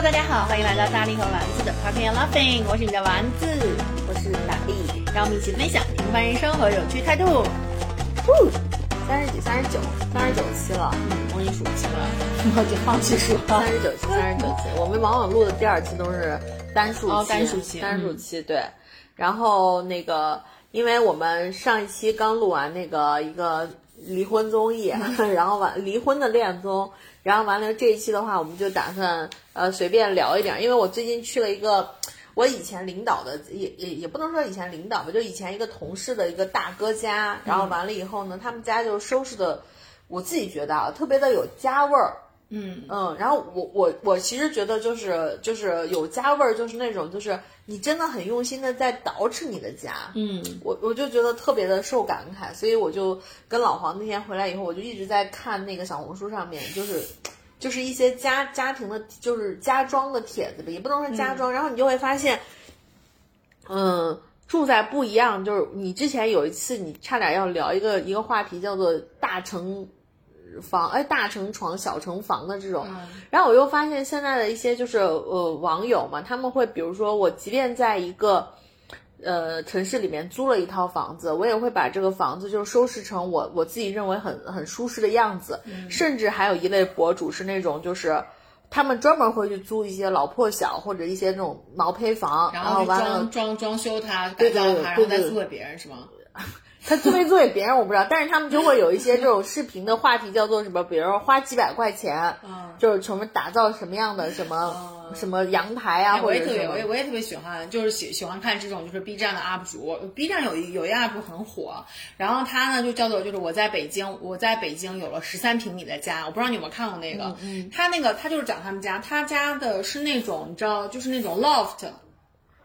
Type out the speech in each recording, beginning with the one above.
Hello，大家好，欢迎来到大力和丸子的 Talking and Laughing，我是你的丸子，我是大力，让我们一起分享平凡人生和有趣态度。呜，三十几、三十九、三十九期了，嗯，我已经数不清了，我已经放弃数了。三十九期，三十九期，我们往往录的第二期都是单数期，单数期，单数期，对。然后那个，因为我们上一期刚录完那个一个离婚综艺，然后完离婚的恋综。然后完了这一期的话，我们就打算呃随便聊一点，因为我最近去了一个我以前领导的，也也也不能说以前领导吧，就以前一个同事的一个大哥家。然后完了以后呢，他们家就收拾的，我自己觉得啊，特别的有家味儿。嗯嗯。然后我我我其实觉得就是就是有家味儿，就是那种就是你真的很用心的在捯饬你的家。嗯。我我就觉得特别的受感慨，所以我就跟老黄那天回来以后，我就一直在看那个小红书上面，就是。就是一些家家庭的，就是家装的帖子吧，也不能说家装。然后你就会发现，嗯，住在不一样，就是你之前有一次你差点要聊一个一个话题，叫做大成房，哎，大成床，小成房的这种。然后我又发现现在的一些就是呃网友嘛，他们会比如说我即便在一个。呃，城市里面租了一套房子，我也会把这个房子就收拾成我我自己认为很很舒适的样子。甚至还有一类博主是那种，就是他们专门会去租一些老破小或者一些那种毛坯房，然后完了装装修它，改造它，然后再租给别人，是吗？他租没租给别人我不知道，但是他们就会有一些这种视频的话题，叫做什么？比如说花几百块钱，就是什么打造什么样的什么。什么阳台啊，我也特别，我也我也特别喜欢，就是喜喜欢看这种，就是 B 站的 UP 主。B 站有一有一 UP 主很火，然后他呢就叫做就是我在北京，我在北京有了十三平米的家。我不知道你有没有看过那个，他那个他就是讲他们家，他家的是那种你知道，就是那种 loft。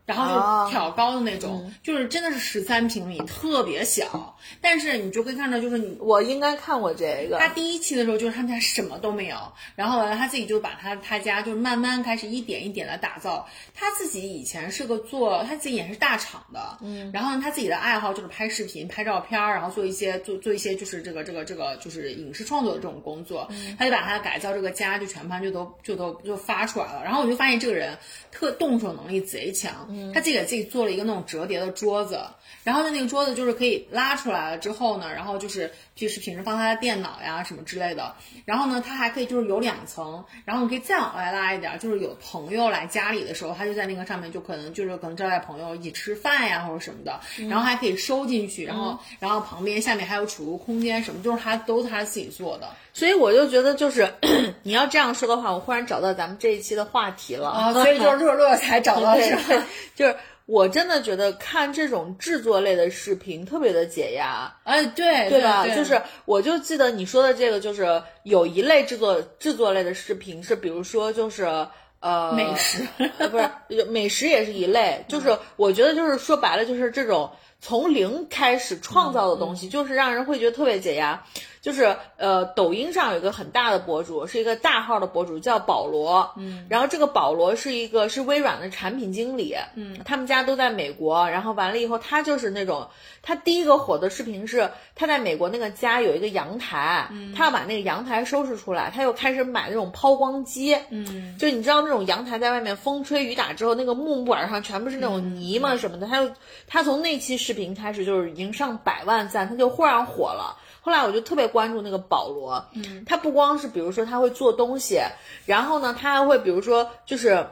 然后就挑高的那种，就是真的是十三平米，特别小。但是你就可以看到，就是你我应该看过这个。他第一期的时候，就是他们家什么都没有，然后完了他自己就把他他家就慢慢开始一点一点的打造。他自己以前是个做，他自己也是大厂的，嗯。然后他自己的爱好就是拍视频、拍照片，然后做一些做做一些就是这个这个这个就是影视创作的这种工作。他就把他改造这个家就全盘就都就都就发出来了。然后我就发现这个人特动手能力贼强。他自己给自己做了一个那种折叠的桌子，然后呢，那个桌子就是可以拉出来了之后呢，然后就是就是平时放他的电脑呀什么之类的。然后呢，它还可以就是有两层，然后你可以再往外拉一点，就是有朋友来家里的时候，他就在那个上面就可能就是可能招待朋友一起吃饭呀或者什么的。然后还可以收进去，然后然后旁边下面还有储物空间什么，就是他都是他自己做的。所以我就觉得就是 你要这样说的话，我忽然找到咱们这一期的话题了啊，所以就是 乐乐才找到是吧？就是。我真的觉得看这种制作类的视频特别的解压，哎，对对吧？就是我就记得你说的这个，就是有一类制作制作类的视频是，比如说就是呃美食，不是美食也是一类，就是我觉得就是说白了就是这种从零开始创造的东西，就是让人会觉得特别解压。就是呃，抖音上有一个很大的博主，是一个大号的博主，叫保罗。嗯，然后这个保罗是一个是微软的产品经理。嗯，他们家都在美国。然后完了以后，他就是那种，他第一个火的视频是他在美国那个家有一个阳台，他要把那个阳台收拾出来，他又开始买那种抛光机。嗯，就你知道那种阳台在外面风吹雨打之后，那个木板上全部是那种泥嘛什么的，他就他从那期视频开始就是已经上百万赞，他就忽然火了。后来我就特别关注那个保罗，嗯，他不光是比如说他会做东西，然后呢，他还会比如说就是，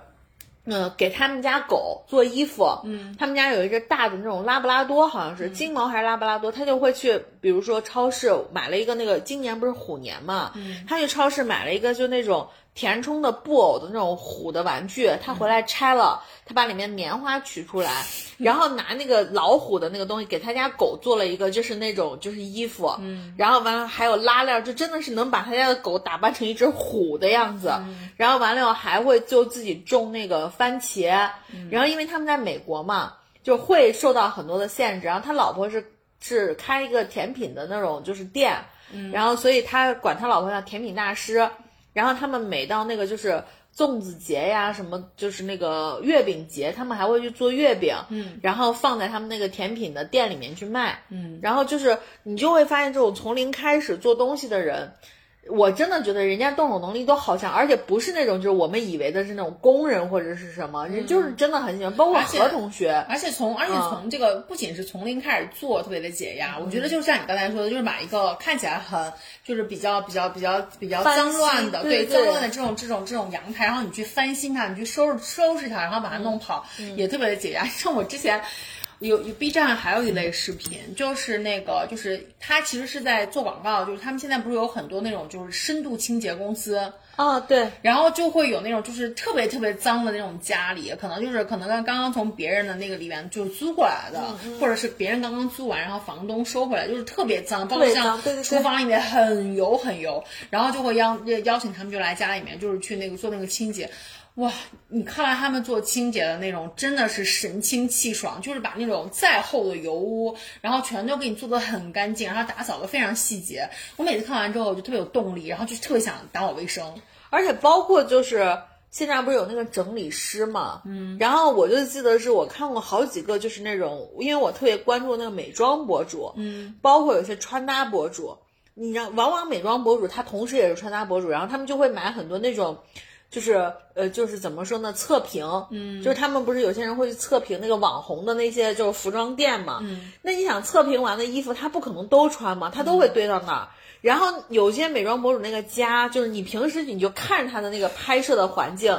嗯，给他们家狗做衣服，嗯，他们家有一只大的那种拉布拉多，好像是金毛还是拉布拉多，他就会去比如说超市买了一个那个今年不是虎年嘛，嗯，他去超市买了一个就那种。填充的布偶的那种虎的玩具，他回来拆了，他把里面棉花取出来，然后拿那个老虎的那个东西给他家狗做了一个，就是那种就是衣服，嗯，然后完了还有拉链，就真的是能把他家的狗打扮成一只虎的样子，然后完了还会就自己种那个番茄，然后因为他们在美国嘛，就会受到很多的限制，然后他老婆是是开一个甜品的那种就是店，然后所以他管他老婆叫甜品大师。然后他们每到那个就是粽子节呀，什么就是那个月饼节，他们还会去做月饼，嗯，然后放在他们那个甜品的店里面去卖，嗯，然后就是你就会发现这种从零开始做东西的人，我真的觉得人家动手能力都好强，而且不是那种就是我们以为的是那种工人或者是什么，人就是真的很喜欢。包括何同学，而且从而且嗯从这个不仅是从零开始做，特别的解压。我觉得就像你刚才说的，就是把一个看起来很就是比较比较比较比较脏乱的，对对脏乱的这种这种这种阳台，然后你去翻新它，你去收拾收拾它，然后把它弄好，嗯也特别的解压。像我之前。有有 B 站还有一类视频，就是那个，就是他其实是在做广告，就是他们现在不是有很多那种就是深度清洁公司，啊，对，然后就会有那种就是特别特别脏的那种家里，可能就是可能刚刚刚从别人的那个里面就是租过来的，嗯或者是别人刚刚租完，然后房东收回来，就是特别脏，包括像厨房里面很油很油，然后就会邀邀请他们就来家里面，就是去那个做那个清洁。哇，你看来他们做清洁的那种，真的是神清气爽，就是把那种再厚的油污，然后全都给你做的很干净，然后打扫的非常细节。我每次看完之后，我就特别有动力，然后就特别想打扫卫生。而且包括就是现在不是有那个整理师嘛，嗯，然后我就记得是我看过好几个，就是那种，因为我特别关注那个美妆博主，嗯，包括有些穿搭博主，你知道往往美妆博主他同时也是穿搭博主，然后他们就会买很多那种。就是呃，就是怎么说呢？测评，嗯，就是他们不是有些人会去测评那个网红的那些就是服装店嘛，嗯，那你想测评完的衣服，他不可能都穿嘛，他都会堆到那儿。然后有些美妆博主那个家，就是你平时你就看着他的那个拍摄的环境，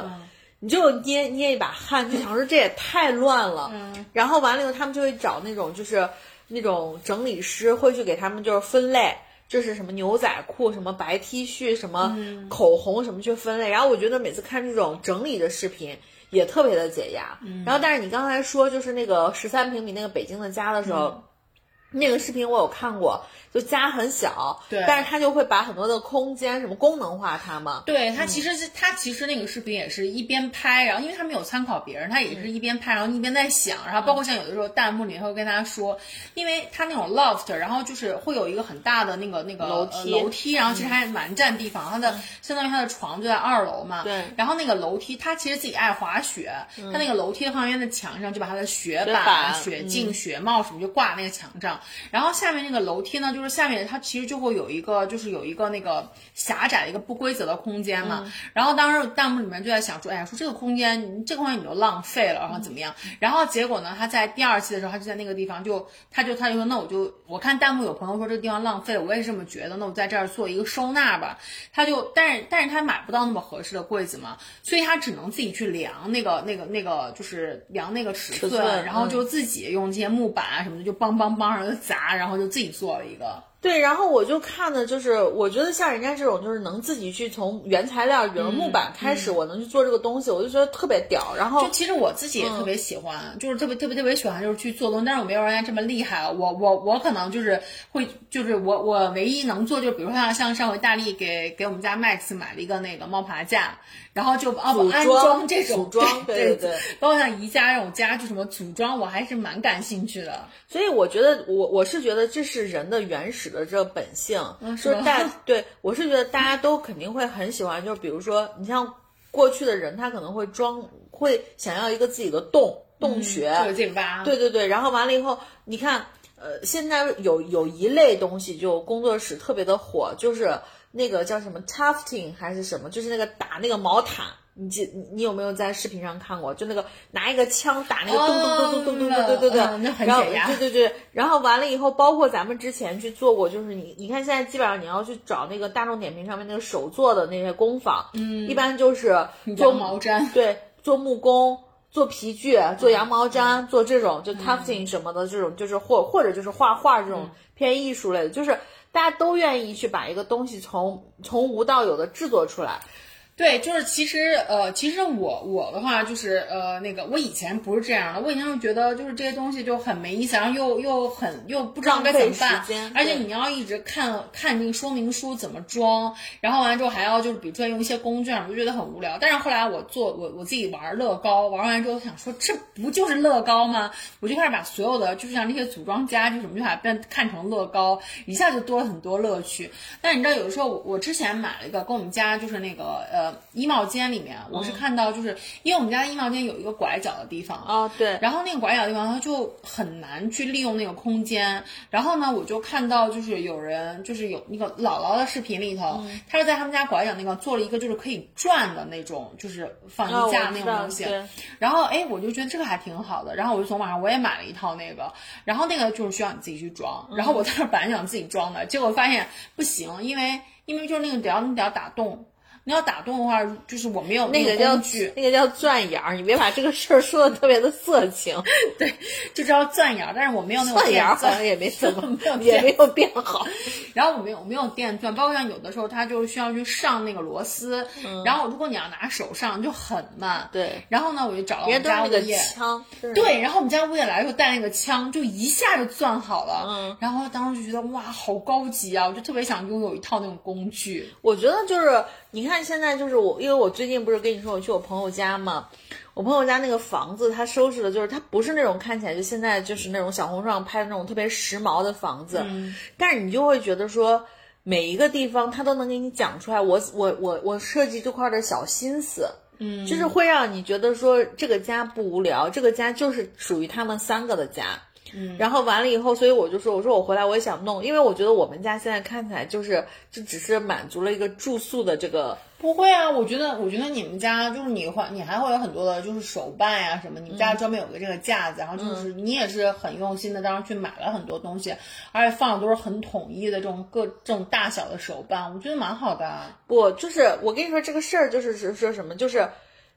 你就捏捏一把汗，就想说这也太乱了。然后完了以后，他们就会找那种就是那种整理师，会去给他们就是分类。这是什么牛仔裤，什么白 T 恤，什么口红，什么去分类。然后我觉得每次看这种整理的视频也特别的解压。然后，但是你刚才说就是那个十三平米那个北京的家的时候，那个视频我有看过，就家很小，对。但是他就会把很多的空间什么功能化它嘛。对他其实是、他其实那个视频也是一边拍，然后因为他没有参考别人，他也是一边拍，然后一边在想，然后包括像有的时候弹幕里会跟他说，因为他那种 loft，然后就是会有一个很大的那个那个楼梯呃楼梯，然后其实还蛮占地方，他的相当于他的床就在二楼嘛，对。然后那个楼梯他其实自己爱滑雪，他那个楼梯的旁边的墙上就把他的雪板、板雪镜、雪帽什么就挂那个墙上，然后下面那个楼梯呢，就是下面它其实就会有一个，就是有一个那个狭窄的一个不规则的空间嘛。然后当时弹幕里面就在想说，哎呀，说这个空间，这个空间你就浪费了，然后怎么样？然后结果呢，他在第二期的时候，他就在那个地方就，他就他就说，那我就我看弹幕有朋友说这个地方浪费了，我也是这么觉得，那我在这儿做一个收纳吧。他就，但是但是他买不到那么合适的柜子嘛，所以他只能自己去量那个那个那个，就是量那个尺寸，尺寸然后就自己用这些木板啊什么的，就梆梆梆，然后就砸，然后就自己做了一个。对，然后我就看的就是，我觉得像人家这种，就是能自己去从原材料，比如木板开始，我能去做这个东西，我就觉得特别屌。然后就其实我自己也特别喜欢，就是特别特别特别喜欢，就是去做东西，但是我没有人家这么厉害。我我我可能就是会，就是我我唯一能做，就比如说像像上回大力给给我们家 Max 买了一个那个猫爬架，然后就哦安装装这种组装对对对对包括像宜家这种家具什么组装，我还是蛮感兴趣的。所以我觉得，我我是觉得这是人的原始的这个本性，就是大 对我是觉得大家都肯定会很喜欢，就是比如说你像过去的人，他可能会装，会想要一个自己的洞洞穴，对对对，然后完了以后，你看，呃，现在有有一类东西就工作室特别的火，就是那个叫什么 tufting 还是什么，就是那个打那个毛毯。你记你你有没有在视频上看过？就那个拿一个枪打那个咚咚咚咚咚咚咚，对对对，嗯那很然后对对对，然后完了以后，包括咱们之前去做过，就是你你看现在基本上你要去找那个大众点评上面那个手做的那些工坊，嗯，一般就是做毛毡，对，做木工、做皮具、做羊毛毡、做这种就 tufting 什么的这种，就是或或者就是画画这种偏艺术类的，就是大家都愿意去把一个东西从从无到有的制作出来。对，就是其实呃，其实我我的话就是呃，那个我以前不是这样的，我以前就觉得就是这些东西就很没意思，然后又又很又不知道该怎么浪办而且你要一直看看那个说明书怎么装，然后完了之后还要就是比如说用一些工具啊，我就觉得很无聊。但是后来我做我我自己玩乐高，玩完之后想说这不就是乐高吗？我就开始把所有的就是像那些组装家具什么，就把它变看成乐高，一下就多了很多乐趣。但你知道，有的时候我我之前买了一个跟我们家就是那个呃的衣帽间里面，我是看到就是因为我们家的衣帽间有一个拐角的地方，啊，对，然后那个拐角的地方，它就很难去利用那个空间。然后呢，我就看到就是有人就是有那个姥姥的视频里头，他是在他们家拐角那个做了一个就是可以转的那种，就是放哦衣架那种东西。对然后哎，我就觉得这个还挺好的，然后我就从网上我也买了一套那个，然后那个就是需要你自己去装。然后我在那本来想自己装的，结果发现不行，因为因为就是那个得要你得要打洞。你要打洞的话，就是我没有那个叫工具，那个叫钻眼儿，你别把这个事儿说的特别的色情。对就知道钻眼儿，但是我没有那种钻眼儿钻好像也没怎么 没有，也没有变好。然后我没有我没有电钻，包括像有的时候它就需要去上那个螺丝，然后如果你要拿手上就很慢。对，然后呢，我就找了我人们家那个家物业。枪，就是对，然后我们家物业来的时候带那个枪，就一下就钻好了。嗯，然后当时就觉得哇，好高级啊！我就特别想拥有一套那种工具。我觉得就是你看现在就是我，因为我最近不是跟你说我去我朋友家嘛，我朋友家那个房子，他收拾的就是他不是那种看起来就现在就是那种小红书上拍的那种特别时髦的房子，但是你就会觉得说每一个地方他都能给你讲出来我我我我设计这块的小心思。嗯，就是会让你觉得说这个家不无聊，这个家就是属于他们三个的家。嗯，然后完了以后，所以我就说，我说我回来我也想弄，因为我觉得我们家现在看起来就是就只是满足了一个住宿的这个，不会啊，我觉得，我觉得你们家就是你会，你还会有很多的，就是手办呀、什么。你们家专门有个这个架子，然后就是你也是很用心的，当时去买了很多东西，而且放的都是很统一的这种各这种大小的手办，我觉得蛮好的啊。不就是我跟你说这个事儿就是是说什么，就是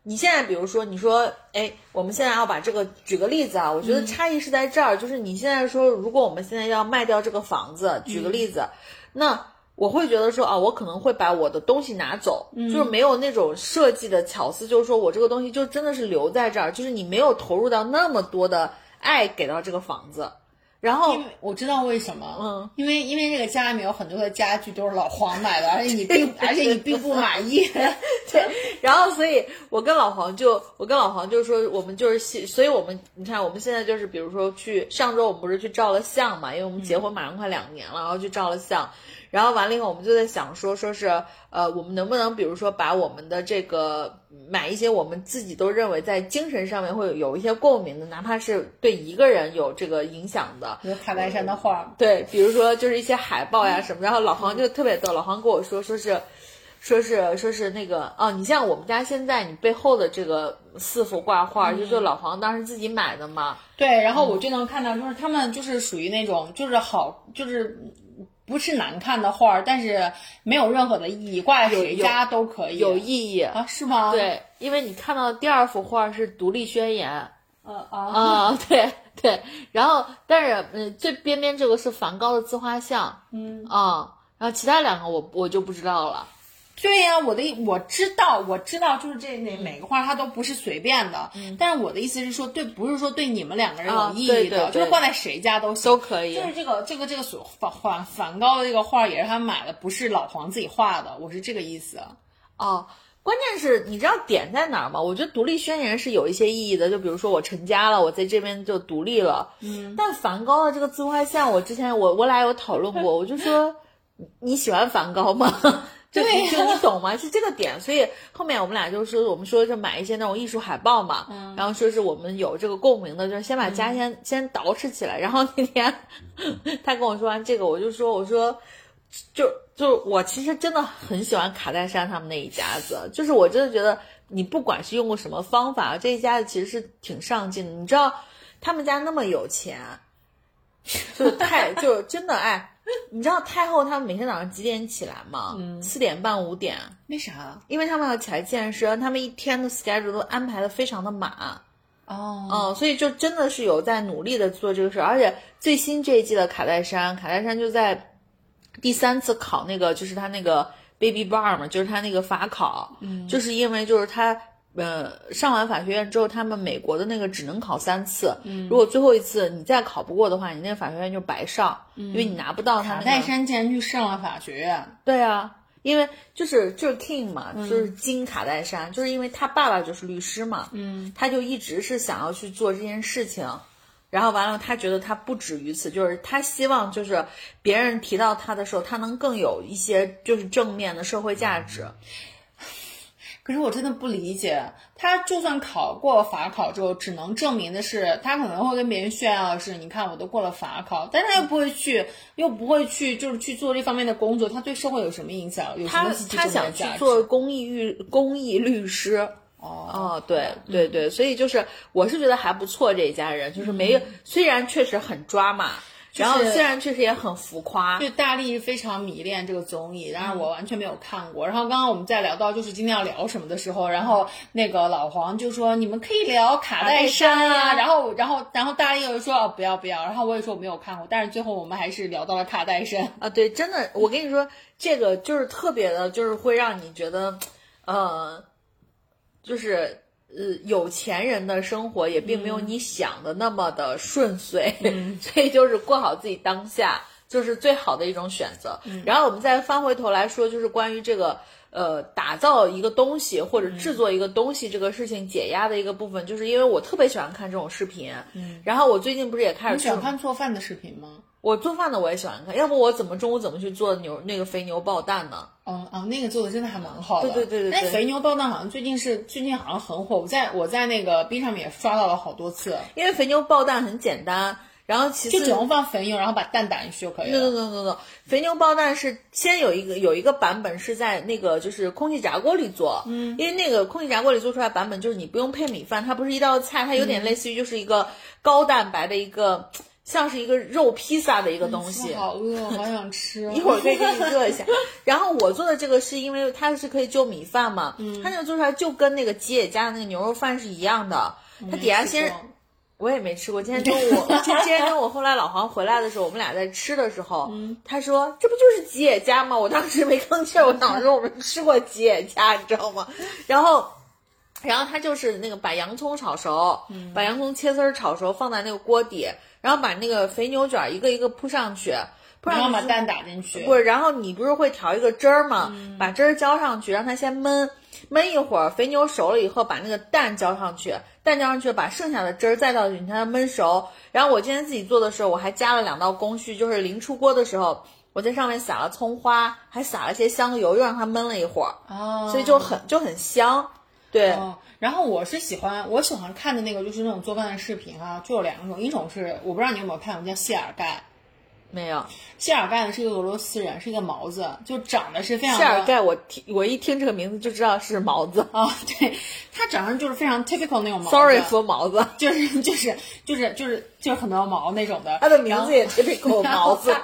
你现在比如说你说，哎，我们现在要把这个举个例子啊，我觉得差异是在这儿，就是你现在说，如果我们现在要卖掉这个房子，举个例子，那。我会觉得说啊，我可能会把我的东西拿走，就是没有那种设计的巧思，就是说我这个东西就真的是留在这儿，就是你没有投入到那么多的爱给到这个房子，然后我知道为什么，嗯，因为因为这个家里面有很多的家具都是老黄买的，而且你 并而且你并不满意。对，然后所以我跟老黄就，我跟老黄就说，我们就是希，所以我们你看，我们现在就是，比如说去上周我们不是去照了相嘛，因为我们结婚马上快两年了，然后去照了相，然后完了以后，我们就在想说，说是呃，我们能不能比如说把我们的这个买一些我们自己都认为在精神上面会有有一些共鸣的，哪怕是对一个人有这个影响的，比如卡戴珊的画，对，比如说就是一些海报呀 什么，然后老黄就特别逗，老黄跟我说，说是，说是说是那个哦，你像我们家现在你背后的这个四幅挂画，就是老黄当时自己买的嘛，对，然后我就能看到，就是他们就是属于那种就是好就是。不是难看的画儿，但是没有任何的意义，挂在谁家都可以。有意义啊？是吗？，对，因为你看到的第二幅画是独立宣言呃啊啊，对对，然后但是嗯，最边边这个是梵高的自画像，嗯啊，然后其他两个我我就不知道了。对呀、我的我知道，我知道，就是这那每个画它都不是随便的，但是我的意思是说，对，不是说对你们两个人有啊意义的，对对对就是挂在谁家都行，都可以就是这个这个这个所梵梵梵高的这个画也是他买的，不是老黄自己画的，我是这个意思。哦，关键是你知道点在哪儿吗？我觉得独立宣言是有一些意义的，就比如说我成家了，我在这边就独立了。嗯，但梵高的这个自画像，我之前我我俩有讨论过，我就说你你喜欢梵高吗？就你懂吗？是这个点，所以后面我们俩就说，我们说就买一些那种艺术海报嘛，然后说是我们有这个共鸣的，就是先把家先、先捯饬起来。然后那天 他跟我说完这个，我就说我说就就我其实真的很喜欢卡戴珊他们那一家子，就是我真的觉得你不管是用过什么方法，这一家子其实是挺上进的。你知道他们家那么有钱，就太 就真的哎，你知道太后他们每天早上几点起来吗？四点半五点，为啥？因为他们要起来健身，他们一天的 schedule 都安排的非常的满。哦，嗯，所以就真的是有在努力的做这个事儿，而且最新这一季的卡戴珊，卡戴珊就在第三次考那个，就是他那个 baby bar 嘛，就是他那个法考，嗯，就是因为就是他。呃，上完法学院之后，他们美国的那个只能考三次，嗯，如果最后一次你再考不过的话，你那个法学院就白上，因为你拿不到他那个。卡戴珊竟然去上了法学院，对啊，因为就是就是 King 嘛，就是金卡戴珊，就是因为他爸爸就是律师嘛，嗯，他就一直是想要去做这件事情，然后完了，他觉得他不止于此，就是他希望就是别人提到他的时候，他能更有一些就是正面的社会价值。可是我真的不理解，他就算考过法考之后，只能证明的是他可能会跟别人炫耀的是，你看我都过了法考，但是他又不会去，又不会去，就是去做这方面的工作，他对社会有什么影响？有什么他他想去？做公益律公益律师。哦，哦，对对对，所以就是我是觉得还不错，这一家人就是没有，虽然确实很抓马，然后虽然确实也很浮夸，对大力非常迷恋这个综艺，但是我完全没有看过。然后刚刚我们在聊到就是今天要聊什么的时候，然后那个老黄就说你们可以聊卡戴珊啊，啊然后然后然后大力又说哦不要不要，然后我也说我没有看过，但是最后我们还是聊到了卡戴珊。啊，对，真的，我跟你说，这个就是特别的，就是会让你觉得，呃，就是呃，有钱人的生活也并没有你想的那么的顺遂，所以就是过好自己当下，就是最好的一种选择。然后我们再翻回头来说，就是关于这个。呃，打造一个东西或者制作一个东西这个事情解压的一个部分，就是因为我特别喜欢看这种视频。嗯，然后我最近不是也开始你喜欢做看做饭的视频吗？我做饭的我也喜欢看，要不我怎么中午怎么去做牛那个肥牛爆蛋呢？哦哦，那个做的真的还蛮好的。对对对对对那肥牛爆蛋好像最近是最近好像很火，我在我在那个 B 上面也刷到了好多次，因为肥牛爆蛋很简单，然后其次就只用放肥牛，然后把蛋打进去就可以了。no no no no，肥牛包蛋是先有一个有一个版本是在那个就是空气炸锅里做，嗯，因为那个空气炸锅里做出来版本就是你不用配米饭，它不是一道菜，它有点类似于就是一个高蛋白的一个。像是一个肉披萨的一个东西，好饿，好想吃。一会儿可以给你热一下。然后我做的这个是因为它是可以就米饭嘛，嗯，它那个做出来就跟那个吉野家的那个牛肉饭是一样的。它底下先，我也没吃过。今天中午，今今天中午后来老黄回来的时候，我们俩在吃的时候，他说这不就是吉野家吗？我当时没吭气儿，我想说我们吃过吉野家，你知道吗？然后。然后他就是那个把洋葱炒熟，把洋葱切丝儿炒熟，放在那个锅底，然后把那个肥牛卷一个一个铺上去，然后把蛋打进去。不是，然后你不是会调一个汁儿吗？把汁儿浇上去，让它先焖，焖一会儿，肥牛熟了以后，把那个蛋浇上去，蛋浇上去，把剩下的汁儿再倒进去，让它焖熟。然后我今天自己做的时候，我还加了两道工序，就是临出锅的时候，我在上面撒了葱花，还撒了些香油，又让它焖了一会儿，哦，所以就很就很香。对，哦，然后我是喜欢我喜欢看的那个就是那种做饭的视频啊，就有两种，一种是我不知道你有没有看过，叫谢尔盖。没有谢尔盖呢是一个俄罗斯人，是一个毛子，就长得是非常谢尔盖我听我一听这个名字就知道是毛子啊、对他长得就是非常 typical 那种毛子，sorry for 毛子，就是就是就是就是就是很多毛那种的，他的名字也 typical 毛子。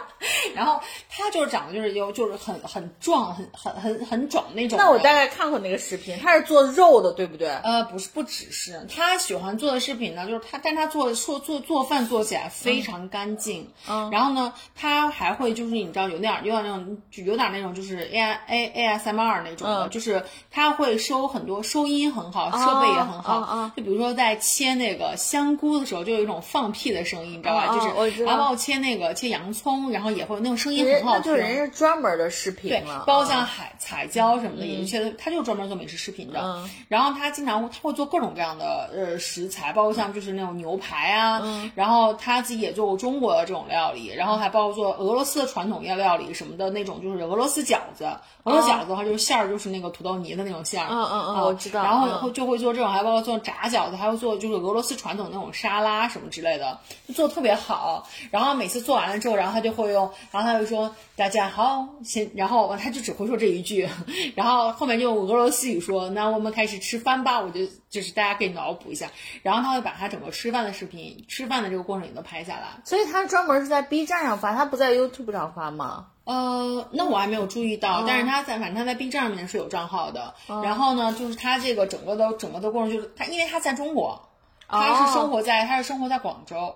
然后他就是长得就是有就是很很壮很很很很壮那种。那我大概看过那个视频，他是做肉的，对不对？呃，不是，不只是他喜欢做的视频呢，就是他，但他做做做做饭做起来非常干净。嗯，然后呢，他还会就是你知道有点有点那种就有点那种就是 A I A A S M R 那种的，嗯就是他会收很多收音很好，设备也很好。哦哦就比如说在切那个香菇的时候，就有一种放屁的声音，你知道吧？就是然后切那个切洋葱，然后也会有那种声音很好听。就是人家专门的视频对，，包括啊像海彩椒什么的，也切的，他就专门做美食视频的。嗯然后他经常他会做各种各样的呃食材，包括像就是那种牛排啊，嗯然后他自己也做过中国的这种料理，然后还包括做俄罗斯的传统料理什么的那种，就是俄罗斯饺子。俄罗斯饺子的话，就是馅儿就是那个土豆泥的那种馅儿。嗯嗯嗯啊我知道然后以后就会做这种，还包括做炸饺子，还会做就是俄罗斯传统那种沙拉什么之类的，就做的特别好。然后每次做完了之后，然后他就会用，然后他就说大家好，先，然后他就只会说这一句，然后后面就用俄罗斯语说，那我们开始吃饭吧。我就就是大家可以脑补一下，然后他会把他整个吃饭的视频、吃饭的这个过程也都拍下来。所以他专门是在 B 站上发，他不在 YouTube 上发吗？呃，那我还没有注意到，但是他在反正他在 B 站上面是有账号的。然后呢，就是他这个整个的整个的过程，就是他因为他在中国，他是生活在他是生活在广州。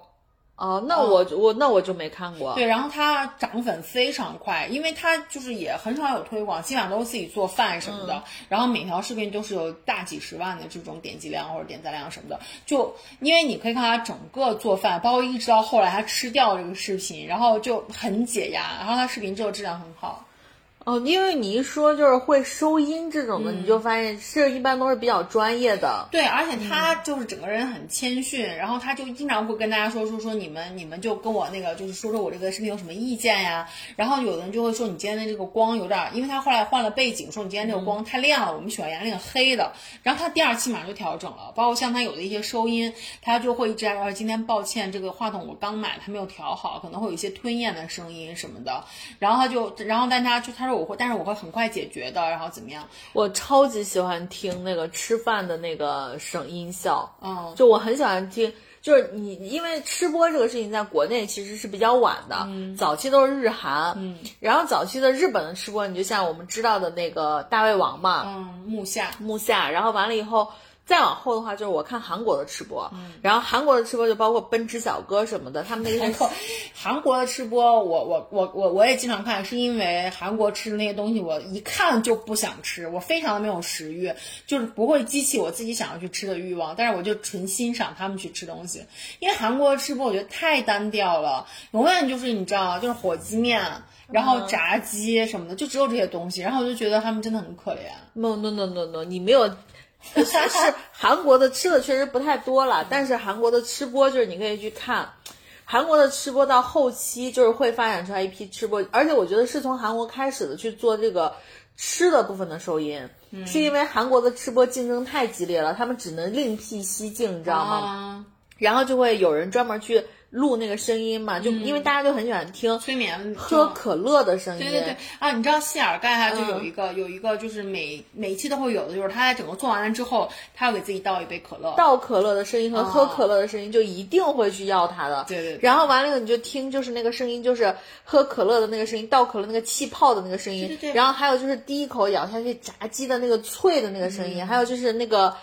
哦，那我我那我就没看过。对，然后他涨粉非常快，因为他就是也很少有推广，基本上都是自己做饭什么的。然后每条视频都是有大几十万的这种点击量或者点赞量什么的。就因为你可以看他整个做饭，包括一直到后来他吃掉这个视频，然后就很解压。然后他视频之后质量很好。哦，因为你一说就是会收音这种的，你就发现是一般都是比较专业的。对，而且他就是整个人很谦逊，然后他就经常会跟大家说说说你们你们就跟我那个就是说说我这个视频有什么意见呀。然后有的人就会说你今天的这个光有点，因为他后来换了背景，说你今天这个光太亮了，我们喜欢颜色黑的。然后他第二期马上就调整了，包括像他有的一些收音，他就会一直说今天抱歉，这个话筒我刚买，他没有调好，可能会有一些吞咽的声音什么的。然后他就，然后但他就他说我会，但是我会很快解决的，然后怎么样？我超级喜欢听那个吃饭的那个声音效，嗯，就我很喜欢听。就是你，因为吃播这个事情在国内其实是比较晚的，早期都是日韩，嗯，然后早期的日本的吃播，你就像我们知道的那个大胃王嘛，嗯，木下，木下，然后完了以后。再往后的话，就是我看韩国的吃播，然后韩国的吃播就包括奔驰小哥什么的，他们那些 韩国的吃播，我我我我我也经常看，是因为韩国吃的那些东西，我一看就不想吃，我非常的没有食欲，就是不会激起我自己想要去吃的欲望，但是我就纯欣赏他们去吃东西，因为韩国的吃播我觉得太单调了，永远就是你知道，就是火鸡面，然后炸鸡什么的，就只有这些东西，然后我就觉得他们真的很可怜。No no no no no，你没有。是是韩国的吃的确实不太多了，但是韩国的吃播就是你可以去看，韩国的吃播到后期就是会发展出来一批吃播，而且我觉得是从韩国开始的去做这个吃的部分的收音，是因为韩国的吃播竞争太激烈了，他们只能另辟蹊径，你知道吗？然后就会有人专门去。录那个声音嘛，就因为大家都很喜欢听催眠喝可乐的声音。对对对啊，你知道谢尔盖他就有一个有一个就是每每一期都会有的，就是他在整个做完了之后，他要给自己倒一杯可乐，倒可乐的声音和喝可乐的声音就一定会去要他的。对对。然后完了以后你就听就是那个声音，就是喝可乐的那个声音，倒可乐那个气泡的那个声音。对对对。然后还有就是第一口咬下去炸鸡的那个脆的那个声音，还有就是那个。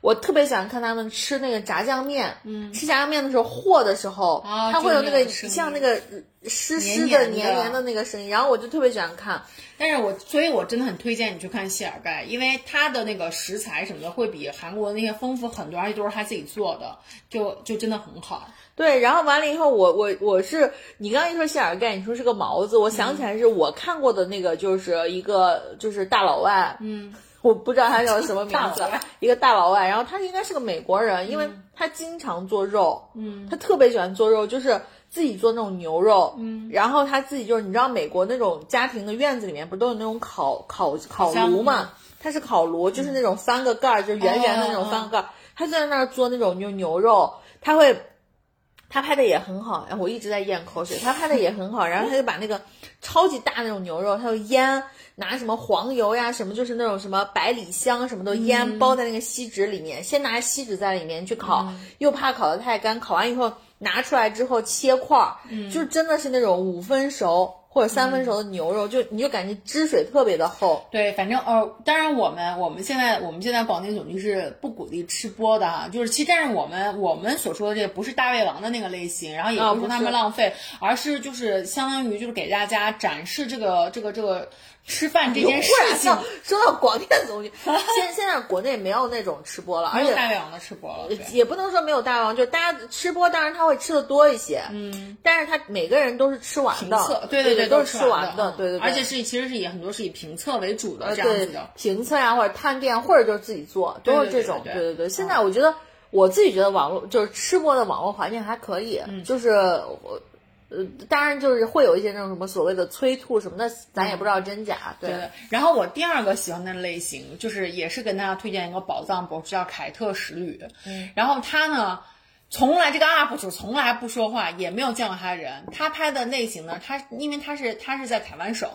我特别喜欢看他们吃那个炸酱面，嗯，吃炸酱面的时候和的时候，它会有那个像那个湿湿的黏黏的那个声音，然后我就特别喜欢看。但是我所以，我真的很推荐你去看谢尔盖，因为他的那个食材什么的会比韩国那些丰富很多，而且都是他自己做的，就就真的很好。对，然后完了以后，我我我是你刚刚一说谢尔盖，你说是个毛子，我想起来是我看过的那个，就是一个就是大老外，嗯。我不知道他叫什么名字，一个大老外，然后他应该是个美国人，因为他经常做肉，嗯，他特别喜欢做肉，就是自己做那种牛肉，嗯，然后他自己就是你知道美国那种家庭的院子里面不都有那种烤烤烤炉嘛？他是烤炉，就是那种翻个盖儿，就圆圆的那种翻个盖儿，他在那儿做那种牛牛肉，他会，他拍的也很好，然后我一直在咽口水，他拍的也很好，然后他就把那个超级大那种牛肉，他就腌。拿什么黄油呀，什么就是那种什么百里香，什么都腌包在那个锡纸里面，先拿锡纸在里面去烤，又怕烤得太干，烤完以后拿出来之后切块儿，就真的是那种五分熟或者三分熟的牛肉，就你就感觉汁水特别的厚。对，反正呃，当然我们我们现在我们现在广电总局是不鼓励吃播的哈，就是其实但是我们我们所说的这个不是大胃王的那个类型，然后也不是他们浪费，而是就是相当于就是给大家展示这个这个这个。吃饭这件事情，说到广电总局，现现在国内没有那种吃播了，而且大胃王的吃播了，也不能说没有大胃王，就是大家吃播，当然他会吃的多一些，嗯，但是他每个人都是吃完的，对对对，都是吃完的，对对，而且是其实是以很多是以评测为主的这样子的，评测呀或者探店或者就是自己做，都是这种，对对对。现在我觉得我自己觉得网络就是吃播的网络环境还可以，就是我。呃，当然就是会有一些那种什么所谓的催吐什么的，咱也不知道真假。对。然后我第二个喜欢的类型，就是也是跟大家推荐一个宝藏博主，叫凯特石旅。嗯。然后他呢，从来这个 UP 主从来不说话，也没有见过他人。他拍的类型呢，他因为他是他是在台湾省，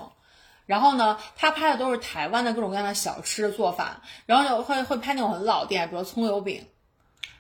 然后呢，他拍的都是台湾的各种各样的小吃做法，然后会会拍那种很老店，比如葱油饼。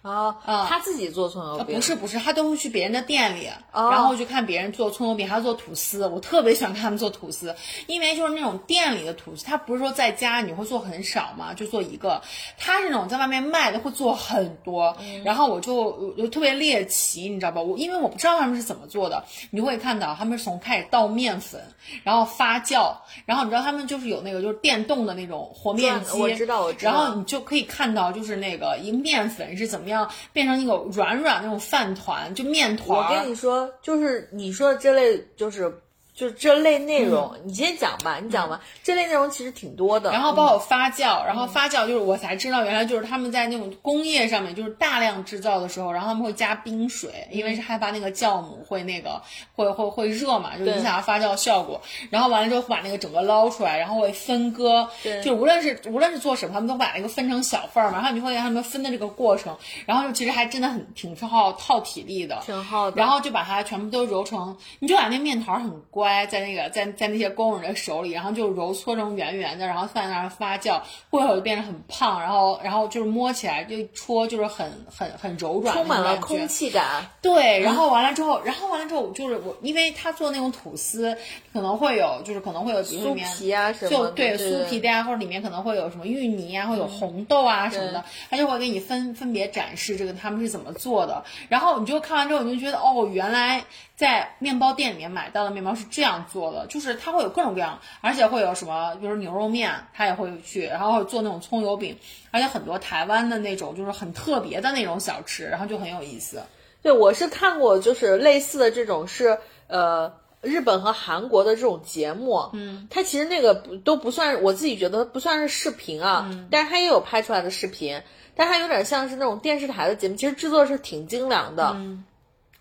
啊啊！他自己做葱油饼？不是不是，他都会去别人的店里，然后去看别人做葱油饼，还要做吐司。我特别喜欢看他们做吐司，因为就是那种店里的吐司，他不是说在家你会做很少嘛，就做一个。他是那种在外面卖的会做很多，然后我就我就特别猎奇，你知道吧？我因为我不知道他们是怎么做的，你会看到他们是从开始倒面粉，然后发酵，然后你知道他们就是有那个就是电动的那种和面机，我知道我知道。然后你就可以看到就是那个一面粉是怎么样。变成一个软软那种饭团，就面团。我跟你说，就是你说的这类，就是就是这类内容，你先讲吧，你讲吧。这类内容其实挺多的。然后包括发酵，然后发酵就是我才知道，原来就是他们在那种工业上面就是大量制造的时候，然后他们会加冰水，因为是害怕那个酵母会那个会会会热嘛，就影响发酵效果。然后完了之后会把那个整个捞出来，然后会分割，就无论是无论是做什么，他们都把那个分成小份儿嘛，然后你会让他们分的这个过程，然后就其实还真的很挺耗耗体力的，挺耗的。然后就把它全部都揉成，你就感觉那面团很乖。在那个在在那些工人的手里，然后就揉搓成圆圆的，然后放在那儿发酵，过一会儿就变得很胖，然后然后就是摸起来就戳就是很很很柔软，充满了空气感。对，然后完了之后，然后完了之后就是我，因为他做那种吐司，可能会有就是可能会有比如酥皮啊什么，就对酥皮的呀，或者里面可能会有什么芋泥啊，会有红豆啊什么的，他就会给你分分别展示这个他们是怎么做的。然后你就看完之后，你就觉得哦，原来在面包店里面买到的面包是这样做的。就是它会有各种各样，而且会有什么，比如牛肉面，它也会去，然后做那种葱油饼，而且很多台湾的那种就是很特别的那种小吃，然后就很有意思。对，我是看过，就是类似的这种是呃日本和韩国的这种节目，嗯，它其实那个不都不算，我自己觉得不算是视频啊，但是它也有拍出来的视频，但它有点像是那种电视台的节目，其实制作是挺精良的。嗯，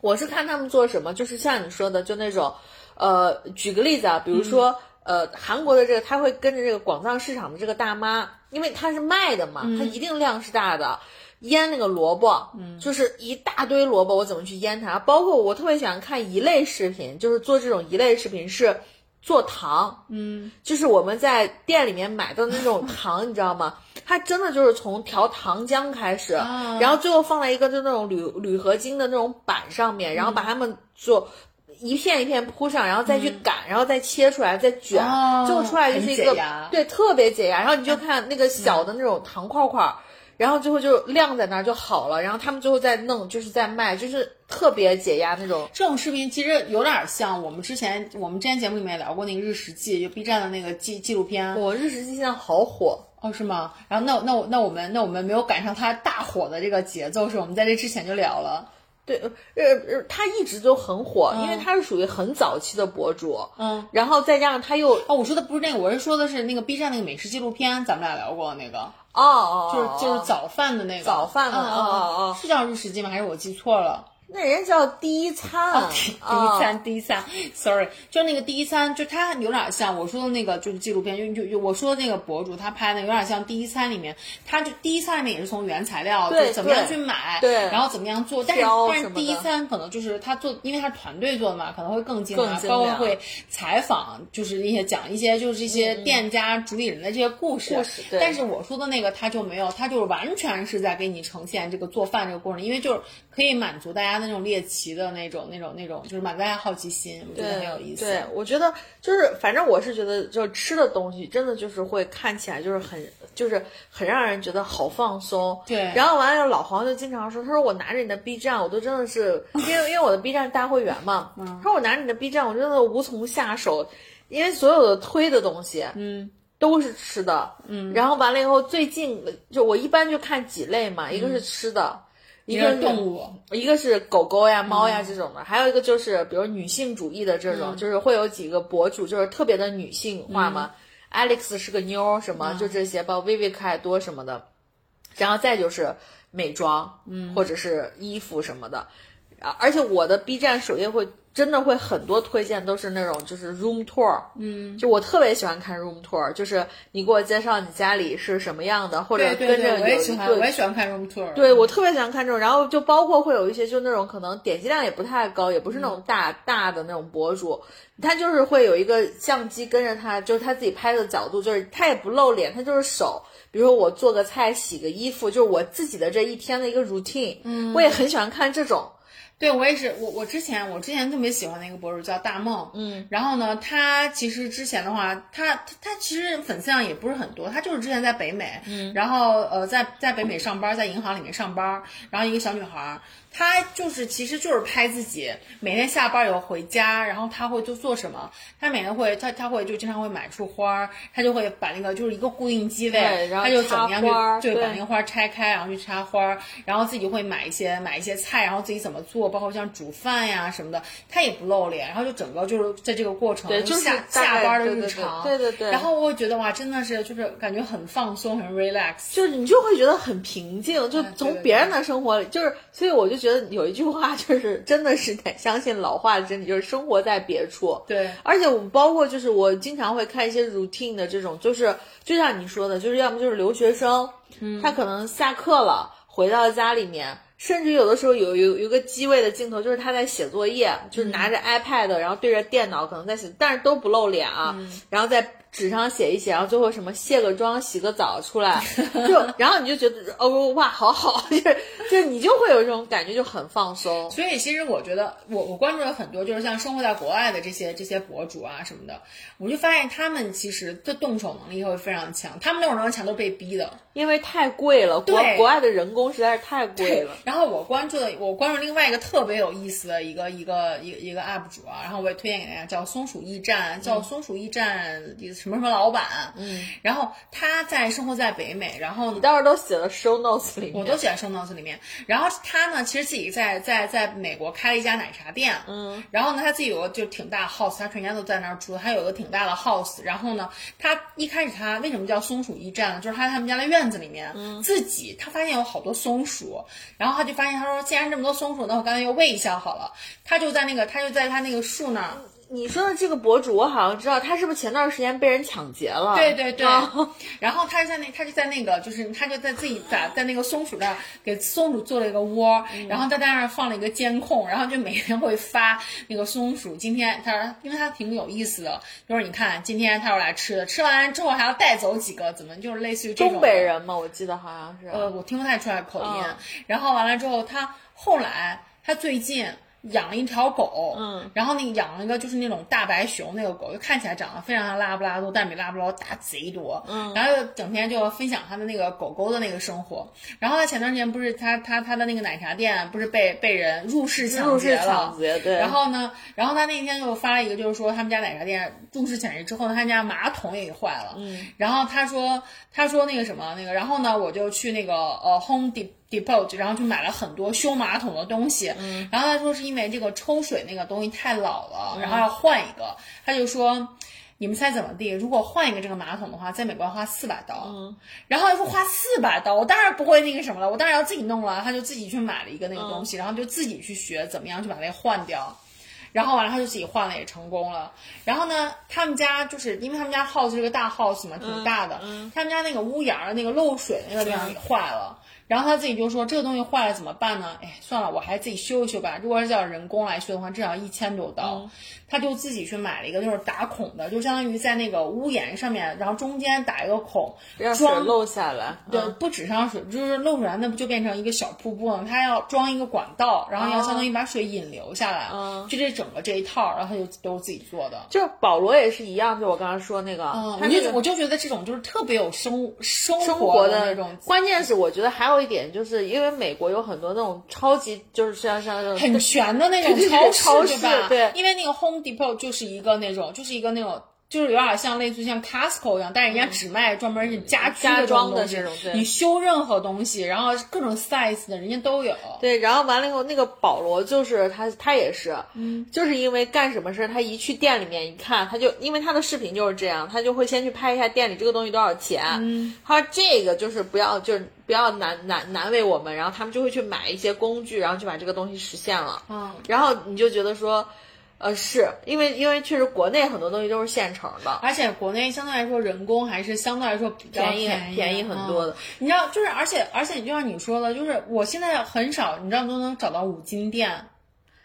我是看他们做什么，就是像你说的，就那种。呃，举个例子啊，比如说，呃，韩国的这个，他会跟着这个广藏市场的这个大妈，因为他是卖的嘛，他一定量是大的，腌那个萝卜，嗯，就是一大堆萝卜，我怎么去腌它？包括我特别喜欢看一类视频，就是做这种一类视频是做糖，嗯，就是我们在店里面买的那种 糖，你知道吗？它真的就是从调糖浆开始，然后最后放在一个就那种铝铝合金的那种板上面，然后把它们做。一片一片铺上，然后再去擀，然后再切出来，再卷，最后出来就是一个对特别解压。然后你就 看那个小的那种糖块块，然后最后就晾在那儿就好了。然后他们最后再弄，就是在卖，就是特别解压那种。这种视频其实有点像我们之前我们之前节目里面聊过那个日食记，就 B 站的那个纪纪录片。我日食记现在好火哦，是吗？然后那那我那我们那我们没有赶上它大火的这个节奏，是我们在这之前就聊了。对，呃呃，他一直都很火，因为他是属于很早期的博主，嗯，然后再加上他又，哦，我说的不是那个，我是说的是那个 B 站那个美食纪录片，咱们俩聊过那个，哦哦，就是就是早饭的那个，早饭的，哦哦哦，是叫日食记吗？还是我记错了？那人家叫第一餐，第一餐，第一餐，sorry，就那个第一餐，就他有点像我说的那个，就是纪录片，就就就我说的那个博主，他拍的有点像第一餐里面，他就第一餐里面也是从原材料，就怎么样去买，对，然后怎么样做，但是但是第一餐可能就是他做，因为他是团队做的嘛，可能会更精良，包括会采访，就是一些讲一些就是这些店家主理人的这些故事，故事，但是我说的那个他就没有，他就是完全是在给你呈现这个做饭这个过程，因为就是可以满足大家。那种猎奇的那种、那种、那种，就是满足大家好奇心，我觉得很有意思。对，我觉得就是，反正我是觉得，就吃的东西，真的就是会看起来就是很，就是很让人觉得好放松。对。然后完了，老黄就经常说，他说我拿着你的 B 站，我都真的是，因为因为我的 B 站大会员嘛，他说我拿着你的 B 站，我真的无从下手，因为所有的推的东西，嗯，都是吃的，嗯。然后完了以后，最近就我一般就看几类嘛，一个是吃的。一个动物，一个是狗狗呀、猫呀这种的，还有一个就是比如女性主义的这种，就是会有几个博主就是特别的女性化嘛，Alex 是个妞什么，就这些，包括薇薇可爱多什么的，然后再就是美妆，嗯，或者是衣服什么的，啊，而且我的 B 站首页会。真的会很多推荐都是那种就是 room tour，嗯，就我特别喜欢看 room tour，就是你给我介绍你家里是什么样的，或者跟着我也喜欢，我也喜欢看 room tour，对我特别喜欢看这种，然后就包括会有一些就那种可能点击量也不太高，也不是那种大大的那种博主，他就是会有一个相机跟着他，就是他自己拍的角度，就是他也不露脸，他就是手，比如说我做个菜、洗个衣服，就是我自己的这一天的一个 routine，嗯，我也很喜欢看这种。对，我也是，我我之前我之前特别喜欢的一个博主叫大梦，嗯，然后呢，他其实之前的话，他他他其实粉丝量也不是很多，他就是之前在北美，嗯，然后呃在在北美上班，在银行里面上班，然后一个小女孩。他就是其实就是拍自己每天下班以后回家，然后他会就做什么？他每天会他他会就经常会买束花儿，他就会把那个就是一个固定机对位，然后他就怎么样去对把那个花儿拆开，然后去插花儿，然后自己会买一些买一些菜，然后自己怎么做，包括像煮饭呀什么的，他也不露脸，然后就整个就是在这个过程对就是下下班的日常，对对对对然后我会觉得哇，真的是就是感觉很放松，很 relax。就是你就会觉得很平静，就从别人的生活里，就是，所以我就觉得有一句话，就是真的是得相信老话的真理，就是生活在别处。对而且我们包括就是我经常会看一些 routine 的这种，就是就像你说的，就是要么就是留学生，嗯他可能下课了回到家里面。甚至有的时候有有有个机位的镜头，就是他在写作业，就是拿着 iPad，、然后对着电脑可能在写，但是都不露脸啊，嗯然后在纸上写一写，然后最后什么卸个妆、洗个澡出来，就然后你就觉得哦哇好好，就是就是你就会有这种感觉，就很放松。所以其实我觉得，我我关注了很多，就是像生活在国外的这些这些博主啊什么的，我就发现他们其实的动手能力会非常强，他们动手能力强都是被逼的。因为太贵了，国国外的人工实在是太贵了。然后我关注的，我关注另外一个特别有意思的一个一个一个一个 UP 主啊，然后我也推荐给大家，叫松鼠驿站，叫松鼠驿站什么什么老板，嗯，然后他在生活在北美，然后你倒是都写了 show notes 里面，我都写在 show notes 里面。然后他呢，其实自己在在在美国开了一家奶茶店，嗯，然后呢，他自己有个就挺大的 house，他全家都在那儿住，他有个挺大的 house。然后呢，他一开始他为什么叫松鼠驿站呢？就是他他们家的院子里面，自己他发现有好多松鼠，然后他就发现他说，既然这么多松鼠，那我干脆又喂一下好了。他就在那个他就在他那个树那儿。你说的这个博主，我好像知道，他是不是前段时间被人抢劫了？对对对啊，然后他就在那，他就在那个，就是他就在自己在在那个松鼠那儿给松鼠做了一个窝，然后他在那儿放了一个监控，然后就每天会发那个松鼠今天他说，因为他挺有意思的，就是你看今天他又来吃的，吃完之后还要带走几个，怎么就是类似于这种东北人嘛，我记得好像是。呃，我听不太出来口音。嗯然后完了之后，他后来他最近养了一条狗，嗯，然后那个养了一个就是那种大白熊那个狗，就看起来长得非常像拉布拉多，但比拉布拉多大贼多，嗯，然后就整天就分享他的那个狗狗的那个生活。然后他前段时间不是他他他的那个奶茶店不是被被人入室抢入室劫了，抢劫，对。然后呢，然后他那天就发了一个，就是说他们家奶茶店入室抢劫之后呢，他家马桶也给坏了。嗯，然后他说，他说那个什么那个，然后呢，我就去那个呃 Home Depot，然后就买了很多修马桶的东西。嗯，然后他说是因为这个抽水那个东西太老了，然后要换一个。他就说。你们猜怎么地？如果换一个这个马桶的话，在美国要花四百刀。嗯，然后他说花四百刀，我当然不会那个什么了，我当然要自己弄了。他就自己去买了一个那个东西，然后就自己去学怎么样去把那个换掉。然后完了，他就自己换了，也成功了。然后呢，他们家就是因为他们家 house 是个大 house 嘛，挺大的。他们家那个屋檐儿那个漏水那个地方也坏了。然后他自己就说这个东西坏了怎么办呢？哎，算了，我还是自己修一修吧。如果是叫人工来修的话，至少一千多刀。他就自己去买了一个，就是打孔的，就相当于在那个屋檐上面，然后中间打一个孔，让水装漏下来。对，嗯不止上水，就是漏出来，那不就变成一个小瀑布了？他要装一个管道，然后要相当于把水引流下来，嗯就这整个这一套，然后他就都是自己做的。就是保罗也是一样，就我刚刚说那个，我就我就觉得这种就是特别有生生活的那种，关键是我觉得还有一点，就是因为美国有很多那种超级，就是像像那种很全的那种超超市对，吧？对因为那个 Home Depot 就是一个那种，就是一个那种。就是有点像类似像 Costco 一样，但是人家只卖专门是家居装的这这种对你修任何东西，然后各种 size 的，人家都有。对，然后完了以后，那个保罗就是他，他也是，嗯，就是因为干什么事儿，他一去店里面一看，他就因为他的视频就是这样，他就会先去拍一下店里这个东西多少钱，嗯，他说这个就是不要就是不要难难难为我们，然后他们就会去买一些工具，然后就把这个东西实现了，嗯，然后你就觉得说。呃，是因为因为确实国内很多东西都是现成的，而且国内相对来说人工还是相对来说比较便宜宜便宜很多的。嗯你知道，就是而且而且就像你说的，就是我现在很少，你知道都能找到五金店，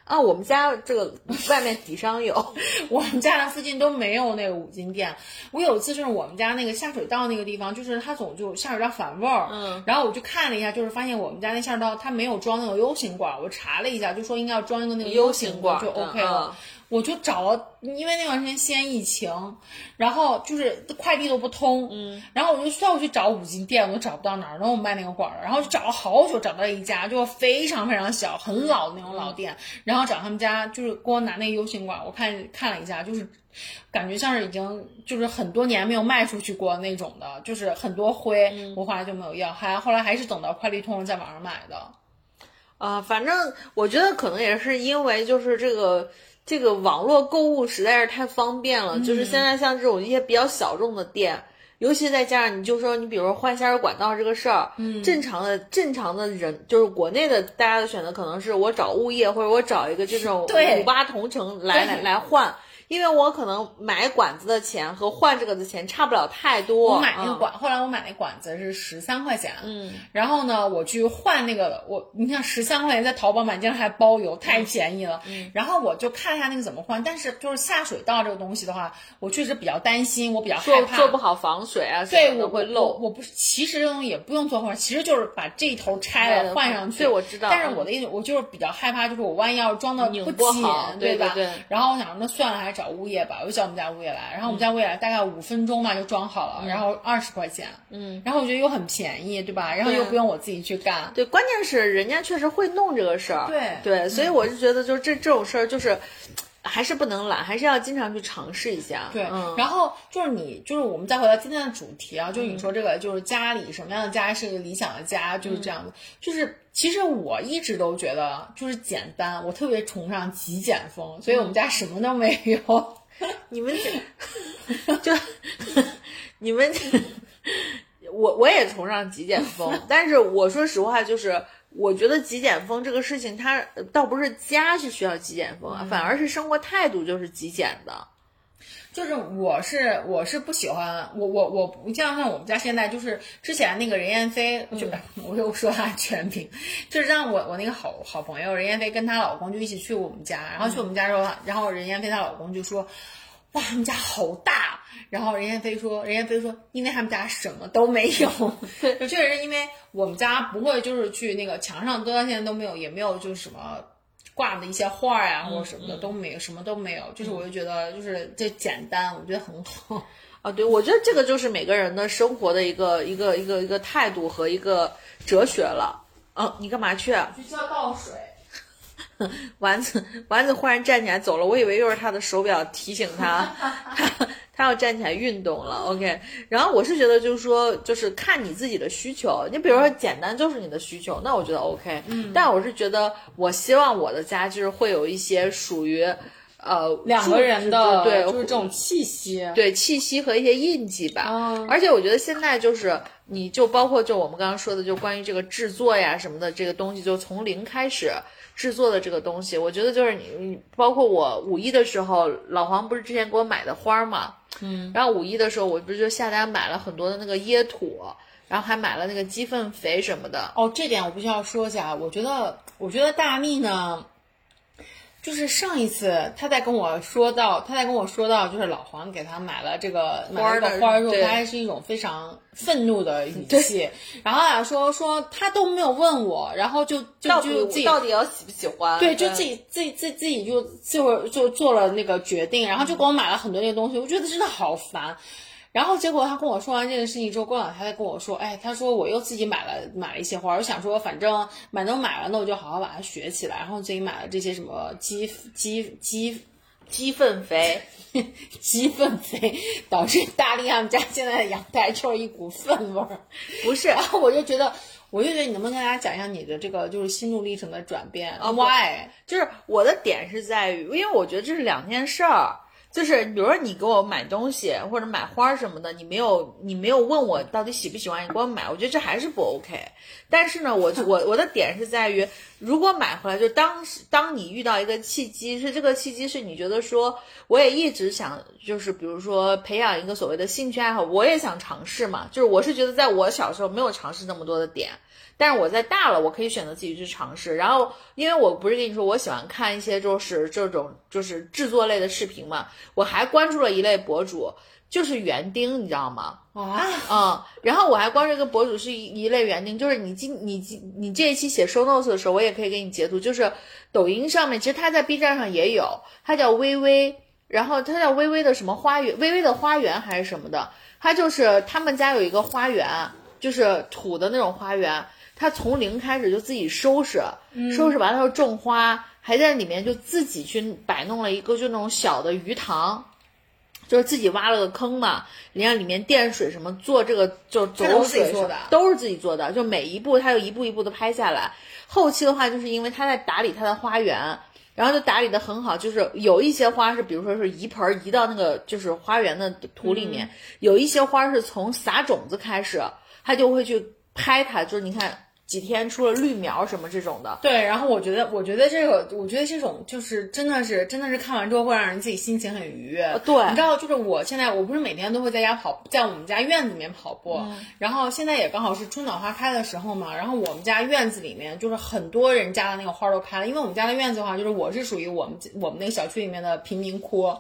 啊，我们家这个外面底商有，我们家的附近都没有那个五金店。我有一次就是我们家那个下水道那个地方，就是它总就下水道反味儿，嗯，然后我就看了一下，就是发现我们家那下水道它没有装那个 U 型管，我查了一下，就说应该要装一个那个 U 型型管就 OK 了。嗯我就找了，因为那段时间西安疫情，然后就是快递都不通，嗯，然后我就需要去找五金店，我都找不到哪儿能有卖那个管儿，然后就找了好久，找到一家，就非常非常小、很老的那种老店，然后找他们家，就是给我拿那个 U 型管，我看看了一下，就是感觉像是已经就是很多年没有卖出去过那种的，就是很多灰，我后来就没有要，还后来还是等到快递通了在网上买的。啊，反正我觉得可能也是因为就是这个这个网络购物实在是太方便了，就是现在像这种一些比较小众的店，尤其再加上你就说你比如说换下水管道这个事儿，嗯，正常的正常的人就是国内的大家的选择可能是我找物业或者我找一个这种五八同城来来来换。因为我可能买管子的钱和换这个的钱差不了太多。我买那个嗯管，后来我买那管子是十三块钱，嗯，然后呢，我去换那个，我你看十三块钱在淘宝买竟然还包邮，太便宜了。嗯，然后我就看一下那个怎么换，但是就是下水道这个东西的话，我确实比较担心，我比较害做怕。做不好防水啊，对我会漏。我不是，其实这种也不用做换，其实就是把这一头拆了换上去。对我知道但是嗯我的意思，我就是比较害怕，就是我万一要是装的拧不紧对吧？对对然后我想，那算了，还是找物业吧。我就叫我们家物业来，然后我们家物业来大概五分钟吧就装好了，然后二十块钱，嗯，然后我觉得又很便宜，对吧？然后又不用我自己去干。对，关键是人家确实会弄这个事儿。对对，所以我就觉得，就是这这种事儿，就是还是不能懒，还是要经常去尝试一下。对，嗯，然后就是你，就是我们再回到今天的主题啊，就是你说这个，就是家里什么样的家是一个理想的家，就是这样的。就是其实我一直都觉得就是简单，我特别崇尚极简风，所以我们家什么都没有。你们这 就你们这，我我也崇尚极简风，但是我说实话，就是我觉得极简风这个事情，它呃倒不是家是需要极简风啊，反而是生活态度就是极简的。就是我是我是不喜欢我我我不像像我们家现在就是之前那个任燕飞，就、我又说他全名，就是让我我那个好好朋友任燕飞跟她老公就一起去我们家，然后去我们家之后，然后任燕飞她老公就说，哇，他们家好大。然后任燕飞说，任燕飞说，因为他们家什么都没有，就确实是因为我们家不会就是去那个墙上，到现在都没有，也没有就是什么。挂的一些画呀、或者什么的都没有，什么都没有，就是我就觉得就是这简单，我觉得很好。啊，对，我觉得这个就是每个人的生活的一个一个一个一个态度和一个哲学了。嗯，你干嘛去啊？去浇倒水。丸子丸子忽然站起来走了，我以为又是他的手表提醒他，他 他要站起来运动了。OK，然后我是觉得就是说，就是看你自己的需求。你比如说简单就是你的需求，那我觉得 OK。嗯，但我是觉得，我希望我的家就是会有一些属于呃两个人的，对，就是这种气息。对气息和一些印记吧。嗯而且我觉得现在就是，你就包括就我们刚刚说的，就关于这个制作呀什么的这个东西，就从零开始制作的这个东西，我觉得就是你，你包括我五一的时候，老黄不是之前给我买的花儿嘛，嗯，然后五一的时候，我不是就下单买了很多的那个椰土。然后还买了那个鸡粪肥什么的，哦，这点我必须要说一下。我觉得，我觉得大蜜呢，就是上一次他在跟我说到，他在跟我说到，就是老黄给他买了这个买了个花儿之后，他还是一种非常愤怒的语气，然后啊说说他都没有问我，然后就就就自己到底要喜不喜欢？对，就自己自己自己自己就就就做了那个决定，然后就给我买了很多那个东西，我觉得真的好烦。然后结果他跟我说完这个事情之后，过两天他再跟我说，哎，他说我又自己买了买了一些花，我想说反正买都买了，那我就好好把它学起来，然后自己买了这些什么鸡鸡鸡鸡粪肥，鸡粪肥，导致大力他们家现在的阳台就是一股粪味儿。不是然后我就觉得，我就觉得你能不能跟大家讲一下你的这个就是心路历程的转变、啊 w h y 就是我的点是在于，因为我觉得这是两件事儿。就是比如说你给我买东西或者买花什么的，你没有你没有问我到底喜不喜欢，你给我买，我觉得这还是不 OK。但是呢，我 我我的点是在于，如果买回来，就当当你遇到一个契机，是这个契机是你觉得说，我也一直想，就是比如说培养一个所谓的兴趣爱好，我也想尝试嘛。就是我是觉得在我小时候没有尝试那么多的点。但是我在大了，我可以选择自己去尝试。然后，因为我不是跟你说我喜欢看一些就是这种就是制作类的视频嘛，我还关注了一类博主，就是园丁，你知道吗？啊，嗯，然后我还关注一个博主是一一类园丁，就是你今你今你这一期写 show notes 的时候，我也可以给你截图，就是抖音上面，其实他在 B 站上也有，他叫微微，然后他叫微微的什么花园，微微的花园还是什么的，他就是他们家有一个花园，就是土的那种花园，他从零开始就自己收拾，收拾完了之后种花，还在里面就自己去摆弄了一个就那种小的鱼塘。就是自己挖了个坑嘛，你看里面电水什么，做这个就都是自己水做的都是自己做的，就每一步他就一步一步的拍下来。后期的话，就是因为他在打理他的花园，然后就打理的很好，就是有一些花是，比如说是移盆儿移到那个就是花园的土里面，有一些花是从撒种子开始，他就会去拍它，就是你看几天出了绿苗什么这种的。对，然后我觉得，我觉得这个，我觉得这种就是真的是，真的是看完之后会让人自己心情很愉悦。对你知道，就是我现在我不是每天都会在家跑，在我们家院子里面跑步，然后现在也刚好是春暖花开的时候嘛，然后我们家院子里面就是很多人家的那个花都开了，因为我们家的院子的话，就是我是属于我们我们那个小区里面的贫民窟。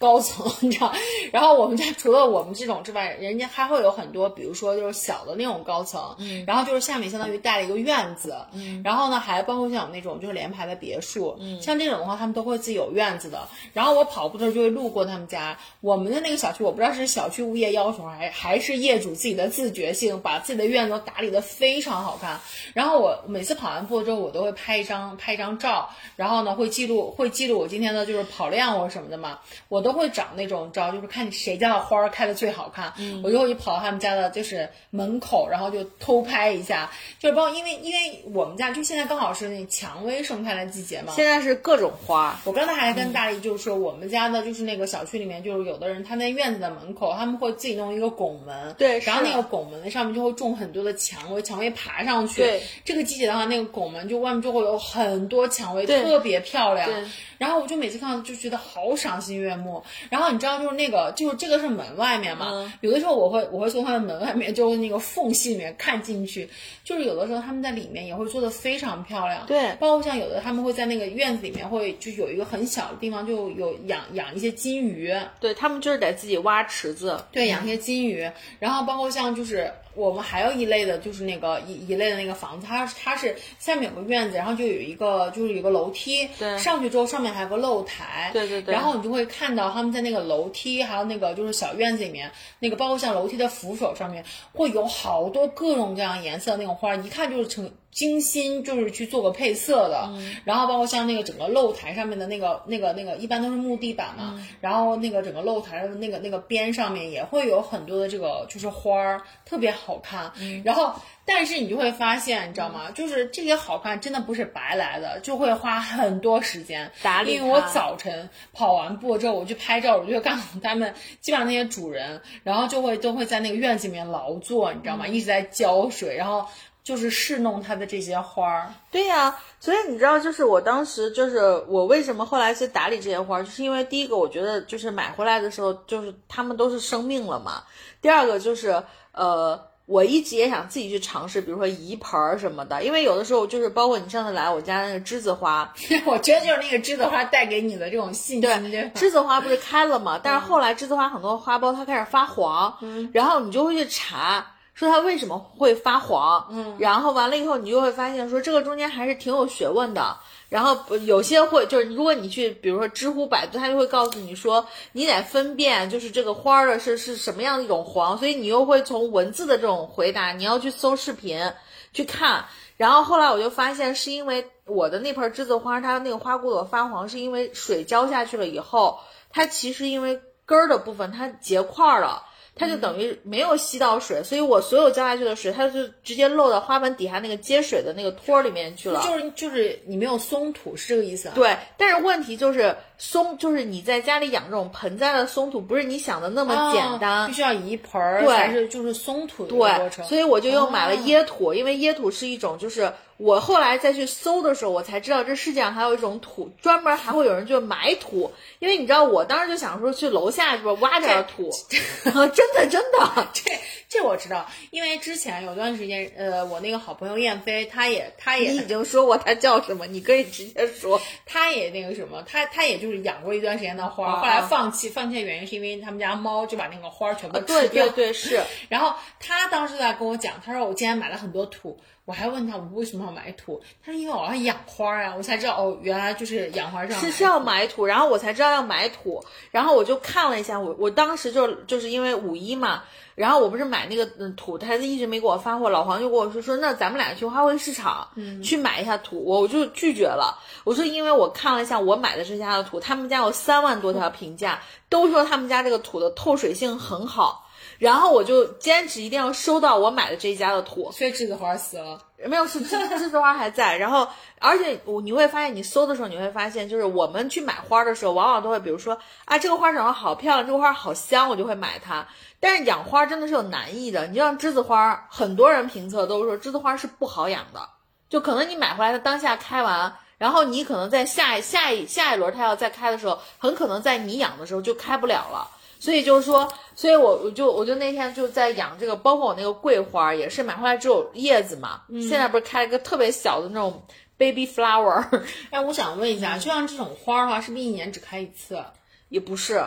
高层，你知道，然后我们家除了我们这种之外，人家还会有很多，比如说就是小的那种高层，嗯，然后就是下面相当于带了一个院子，嗯，然后呢还包括像有那种就是联排的别墅，嗯，像这种的话，他们都会自己有院子的。然后我跑步的时候就会路过他们家，我们的那个小区，我不知道是小区物业要求还还是业主自己的自觉性，把自己的院子都打理的非常好看。然后我每次跑完步之后，我都会拍一张拍一张照，然后呢会记录会记录我今天的就是跑量或者什么的嘛，我都会找那种照，就是看谁家的花儿开的最好看，我就会跑到他们家的就是门口，然后就偷拍一下，就是包括因为因为我们家就现在刚好是那蔷薇盛开的季节嘛，现在是各种花，我刚才还跟大力就是说，我们家的就是那个小区里面，就是有的人他在院子的门口，他们会自己弄一个拱门，对然后那个拱门的上面就会种很多的蔷薇，蔷薇爬上去，对，这个季节的话，那个拱门就外面就会有很多蔷薇，特别漂亮。对。然后我就每次看到就觉得好赏心悦目。然后你知道，就是那个，就是这个是门外面嘛，嗯。有的时候我会我会从他的门外面，就是那个缝隙里面看进去，就是有的时候他们在里面也会做的非常漂亮，对。包括像有的他们会在那个院子里面会就有一个很小的地方，就有养养一些金鱼，对他们就是得自己挖池子，对，养一些金鱼，然后包括像就是我们还有一类的，就是那个一一类的那个房子，它它是下面有个院子，然后就有一个就是有一个楼梯，对上去之后上面还有个露台，对对对然后你就会看到他们在那个楼梯还有那个就是小院子里面，那个包括像楼梯的扶手上面会有好多各种各样颜色的那种花，一看就是成。精心就是去做个配色的，然后包括像那个整个露台上面的那个那个那个，一般都是木地板嘛，然后那个整个露台的那个那个边上面也会有很多的这个就是花儿，特别好看。然后，但是你就会发现，你知道吗？就是这些好看真的不是白来的，就会花很多时间。打理因为我早晨跑完步之后，我去拍照，我就会看到他们基本上那些主人，然后就会都会在那个院子里面劳作，你知道吗？一直在浇水，然后就是侍弄它的这些花儿。对呀、所以你知道，就是我当时就是我为什么后来去打理这些花儿，就是因为第一个，我觉得就是买回来的时候，就是它们都是生命了嘛。第二个就是呃，我一直也想自己去尝试，比如说移盆儿什么的，因为有的时候就是包括你上次来我家那个栀子花，我觉得就是那个栀子花带给你的这种信心，对吧栀子花不是开了嘛？但是后来栀子花很多花苞它开始发黄，然后你就会去查。说它为什么会发黄，嗯，然后完了以后，你就会发现说这个中间还是挺有学问的。然后有些会就是，如果你去比如说知乎、百度，它就会告诉你说，你得分辨就是这个花儿的是是什么样的一种黄，所以你又会从文字的这种回答，你要去搜视频去看。然后后来我就发现，是因为我的那盆栀子花，它那个花骨朵发黄，是因为水浇下去了以后，它其实因为根儿的部分它结块儿了。它就等于没有吸到水，所以我所有浇下去的水，它就直接漏到花盆底下那个接水的那个托儿里面去了。就是就是你没有松土是这个意思啊？对，但是问题就是松，就是你在家里养这种盆栽的松土，不是你想的那么哦简单。必须要移盆儿对才是就是松土的过对，程。所以我就又买了哦椰土，因为椰土是一种就是我后来再去搜的时候，我才知道这世界上还有一种土，专门还会有人就埋土。因为你知道，我当时就想说去楼下是吧挖点土，真 的真的，这这我知道，因为之前有段时间，呃，我那个好朋友燕飞，他也他也你已经说过他叫什么，你可以直接说。他也那个什么，他他也就是养过一段时间的花，后来放弃，放弃的原因是因为他们家猫就把那个花全部吃对掉。对对，是。然后他当时在跟我讲，他说我今天买了很多土，我还问他我为什么要买土，他说因为我要养花啊，我才知道哦，原来就是养花上是是要买土，然后我才知道要买土，然后我就看了一下，我我当时就就是因为五一嘛，然后我不是买那个嗯土，他一直没给我发货，老黄就跟我说说那咱们俩去花卉市场去买一下土，我我就拒绝了，我说因为我看了一下我买的这家的土，他们家有三万多条评价，都说他们家这个土的透水性很好。然后我就坚持一定要收到我买的这一家的土，所以栀子花死了，没有是栀栀子花还在。然后，而且我你会发现，你搜的时候你会发现，就是我们去买花的时候，往往都会比如说啊，这个花长得好漂亮，这个花好香，我就会买它。但是养花真的是有难易的，你就像栀子花，很多人评测都说栀子花是不好养的，就可能你买回来它当下开完，然后你可能在下一下一下一轮它要再开的时候，很可能在你养的时候就开不了了。所以就是说，所以我我就我就那天就在养这个，包括我那个桂花也是买回来只有叶子嘛，现在不是开了个特别小的那种 baby flower。哎，我想问一下，就像这种花的话，是不是一年只开一次？也不是。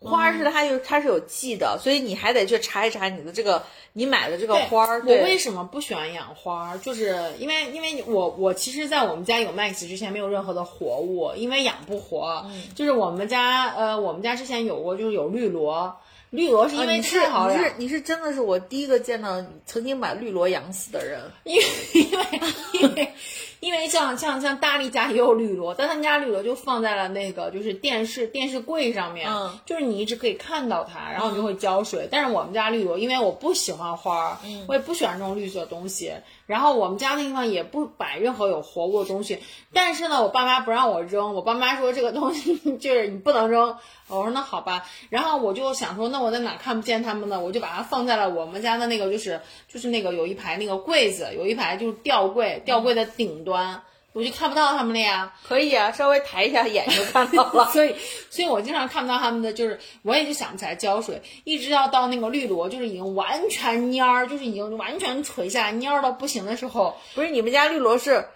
花是它有它是有季的，所以你还得去查一查你的这个你买的这个花儿。我为什么不喜欢养花？就是因为因为我我其实，在我们家有 Max 之前没有任何的活物，因为养不活。就是我们家呃，我们家之前有过，就是有绿萝。绿萝是因为太好养，你是你是真的是我第一个见到曾经把绿萝养死的人，因为因为因为因为像像像大力家也有绿萝，但他们家绿萝就放在了那个就是电视电视柜上面，嗯，就是你一直可以看到它，然后你就会浇水。但是我们家绿萝，因为我不喜欢花，嗯，我也不喜欢这种绿色东西，然后我们家那地方也不摆任何有活物的东西。但是呢，我爸妈不让我扔，我爸妈说这个东西 就是你不能扔。我说那好吧，然后我就想说，那我在哪看不见他们呢？我就把它放在了我们家的那个，就是就是那个有一排那个柜子，有一排就是吊柜，吊柜的顶端，我就看不到他们了呀。可以啊，稍微抬一下眼就看到了。所以，所以我经常看不到他们的，就是我也就想不起来浇水，一直要到那个绿萝，就是已经完全蔫儿，就是已经完全垂下来蔫儿到不行的时候。不是你们家绿萝是？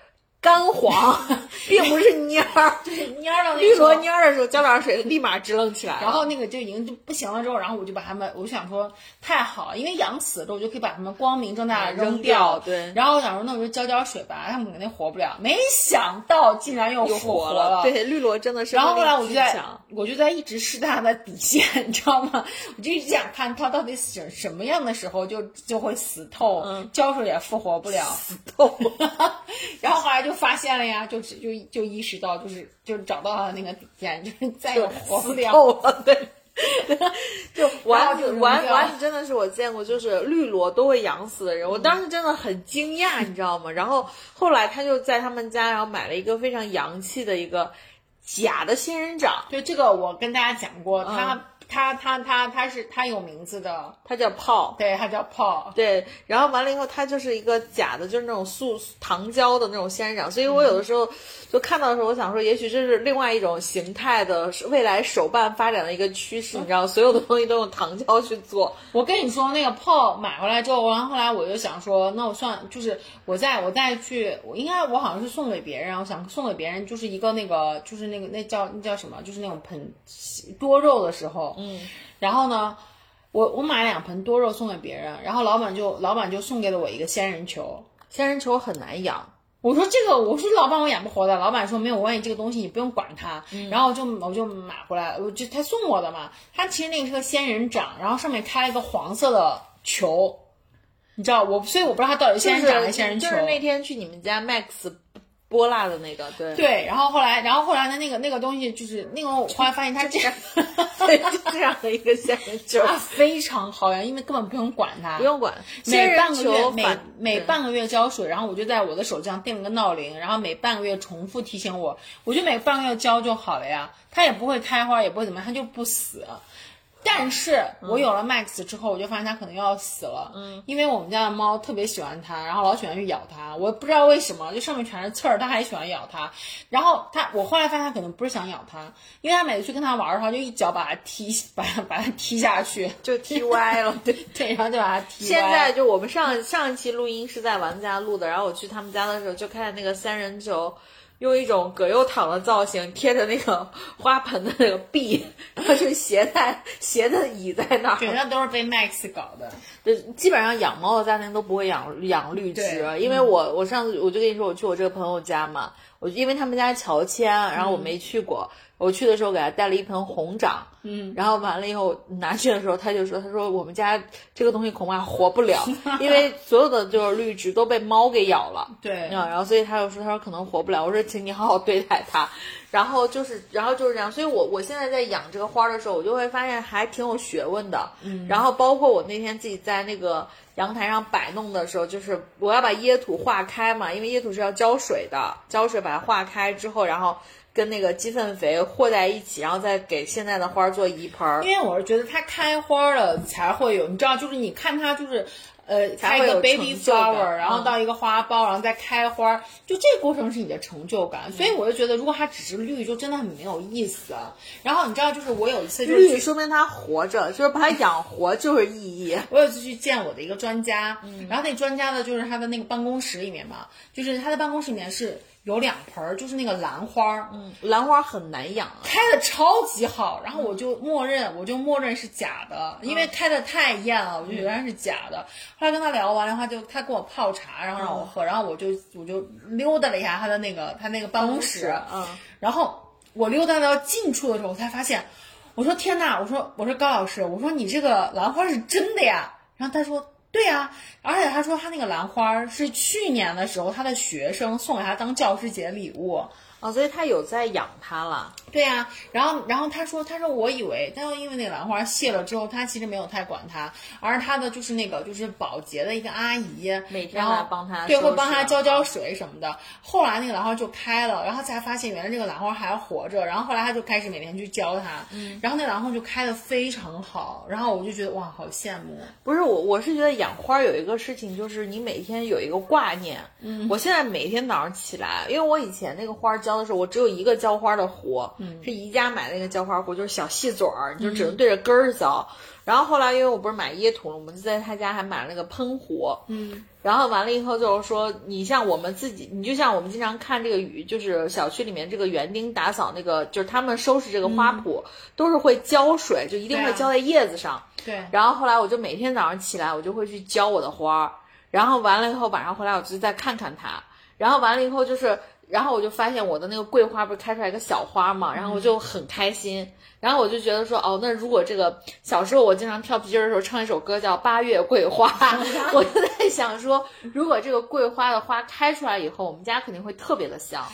干黄，并不是蔫儿，对蔫儿的绿萝蔫儿的时候，浇点水，立马支棱起来。然后那个就已经就不行了之后，然后我就把它们，我就想说太好了，因为养死了之后，我就可以把它们光明正大的扔掉。对。然后我想说，那我就浇浇水吧，它们肯定活不了。没想到竟然又复活了。对，绿萝真的是。然后后来我就在，我就在一直试探它的底线，你知道吗？我就一直想看它到底什什么样的时候就就会死透，浇水也复活不了，死透。然后后来就发现了呀。就就就意识到，就是就找到了那个底线，就是再也活不了了。对，就丸子丸丸子，真的是我见过，就是绿萝都会养死的人。我当时真的很惊讶，你知道吗？然后后来他就在他们家，然后买了一个非常洋气的一个假的仙人掌。对，这个我跟大家讲过，他。它它它它是他有名字的，他叫泡，对，他叫泡，对。然后完了以后，他就是一个假的，就是那种塑糖胶的那种仙人掌。所以我有的时候就看到的时候，我想说，也许这是另外一种形态的未来手办发展的一个趋势。你知道，所有的东西都用糖胶去做。我跟你说，那个泡买回来之后，然后后来我就想说，那我算就是我再我再去，我应该我好像是送给别人，我想送给别人就是一个那个就是那个那叫那叫什么，就是那种盆多肉的时候。嗯，然后呢，我我买两盆多肉送给别人，然后老板就老板就送给了我一个仙人球，仙人球很难养。我说这个，我说老板我养不活的，老板说没有关系，这个东西你不用管它。然后就我就买回来，我就他送我的嘛，他其实那个是个仙人掌，然后上面开了一个黄色的球，你知道我，所以我不知道它到底仙人掌还是仙人球。就是那天去你们家 Max。波辣的那个，对。对，然后后来，然后后来的那个那个东西就是那个，我后来发现它这样，对，这样的一个仙人球，非常好养，因为根本不用管它，不用管，每半个月每每半个月浇水，然后我就在我的手机上定了个闹铃，然后每半个月重复提醒我，我就每半个月浇就好了呀，它也不会开花，也不会怎么样，它就不死。但是我有了 Max 之后，我就发现它可能又要死了。嗯，因为我们家的猫特别喜欢它，然后老喜欢去咬它。我不知道为什么，就上面全是刺儿，它还喜欢咬它。然后它，我后来发现它可能不是想咬它，因为它每次去跟它玩的话，就一脚把它踢，把它 把它踢下去，就踢歪了。对对，然后就把它踢歪。现在就我们上上一期录音是在玩家录的，然后我去他们家的时候就看见那个三人球。用一种葛优躺的造型贴着那个 花盆的那个壁，然后就斜在斜的倚在那儿。对，那都是被 Max 搞的。对基本上养猫的家庭都不会养养绿植，因为我我上次我就跟你说我去我这个朋友家嘛，我因为他们家乔迁，然后我没去过。我去的时候给他带了一盆红掌，嗯，然后完了以后拿去的时候，他就说：“他说我们家这个东西恐怕活不了，因为所有的就是绿植都被猫给咬了。”对，然后所以他就说：“他说可能活不了。”我说：“请你好好对待它。”然后就是，然后就是这样。所以我我现在在养这个花的时候，我就会发现还挺有学问的。嗯，然后包括我那天自己在那个阳台上摆弄的时候，就是我要把椰土化开嘛，因为椰土是要浇水的，浇水把它化开之后，然后。跟那个鸡粪肥和在一起，然后再给现在的花做移盆。因为我是觉得它开花了才会有，你知道，就是你看它就是，呃，开一个 baby flower，然后到一个花苞，然后再开花，就这个过程是你的成就感。所以我就觉得，如果它只是绿，就真的很没有意思。然后你知道，就是我有一次就是绿，说明它活着，就是把它养活就是意义。我有一次去见我的一个专家，然后那专家呢，就是他的那个办公室里面嘛，就是他的办公室里面是。有两盆儿，就是那个兰花儿，嗯，兰花很难养，开的超级好，然后我就默认，我就默认是假的，因为开的太艳了，我就觉得是假的。后来跟他聊完的话，就他给我泡茶，然后让我喝，然后我就我就溜达了一下他的那个他那个办公室，嗯，然后我溜达到近处的时候，我才发现，我说天呐，我说我说高老师，我说你这个兰花是真的呀？然后他说。对呀，而且他说他那个兰花是去年的时候他的学生送给他当教师节礼物。哦，所以他有在养它了。对呀，然后然后他说他说我以为，但又因为那个兰花谢了之后，他其实没有太管它，而他的就是那个就是保洁的一个阿姨，每天来帮他，对，会帮他浇浇水什么的。后来那个兰花就开了，然后才发现原来这个兰花还活着，然后后来他就开始每天去浇它，嗯，然后那兰花就开的非常好，然后我就觉得哇，好羡慕。不是我，我是觉得养花有一个事情，就是你每天有一个挂念。嗯，我现在每天早上起来，因为我以前那个花浇。浇的时候，我只有一个浇花的壶，是宜家买的那个浇花壶，就是小细嘴儿，你就只能对着根儿浇。然后后来，因为我不是买椰土了，我们就在他家还买了那个喷壶。嗯，然后完了以后就是说，你像我们自己，你就像我们经常看这个雨，就是小区里面这个园丁打扫那个，就是他们收拾这个花圃，都是会浇水，就一定会浇在叶子上。对。然后后来我就每天早上起来，我就会去浇我的花儿，然后完了以后晚上回来，我就再看看它，然后完了以后就是。然后我就发现我的那个桂花不是开出来一个小花嘛，然后我就很开心。然后我就觉得说，哦，那如果这个小时候我经常跳皮筋的时候唱一首歌叫《八月桂花》，我就在想说，如果这个桂花的花开出来以后，我们家肯定会特别的香。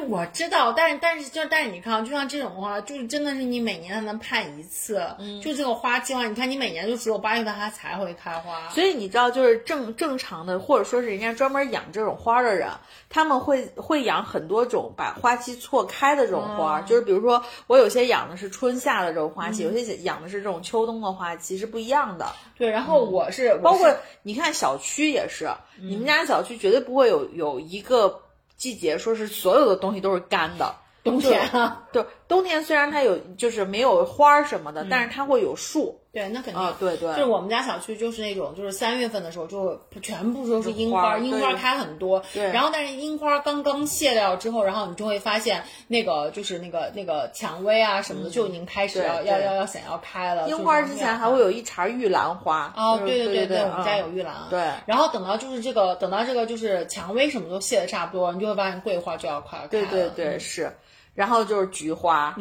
我知道，但是但是就但是你看，就像这种的话，就是真的是你每年才能盼一次，嗯，就这个花期的话，你看你每年就只有八月份它才会开花，所以你知道，就是正正常的，或者说是人家专门养这种花的人，他们会会养很多种把花期错开的这种花，就是比如说我有些养的是春夏的这种花期，有些养的是这种秋冬的花期，是不一样的。对，然后我是包括你看小区也是，你们家小区绝对不会有有一个。季节说是所有的东西都是干的，冬天啊，对，冬天虽然它有就是没有花儿什么的，但是它会有树。对，那肯定。对对，就是我们家小区就是那种，就是三月份的时候就全部都是樱花，樱花开很多。对。然后，但是樱花刚刚谢掉之后，然后你就会发现那个就是那个那个蔷薇啊什么的就已经开始要要要要想要开了。樱花之前还会有一茬玉兰花。哦，对对对对，我们家有玉兰。对。然后等到就是这个，等到这个就是蔷薇什么都谢的差不多，你就会发现桂花就要快开了。对对对，是。然后就是菊花，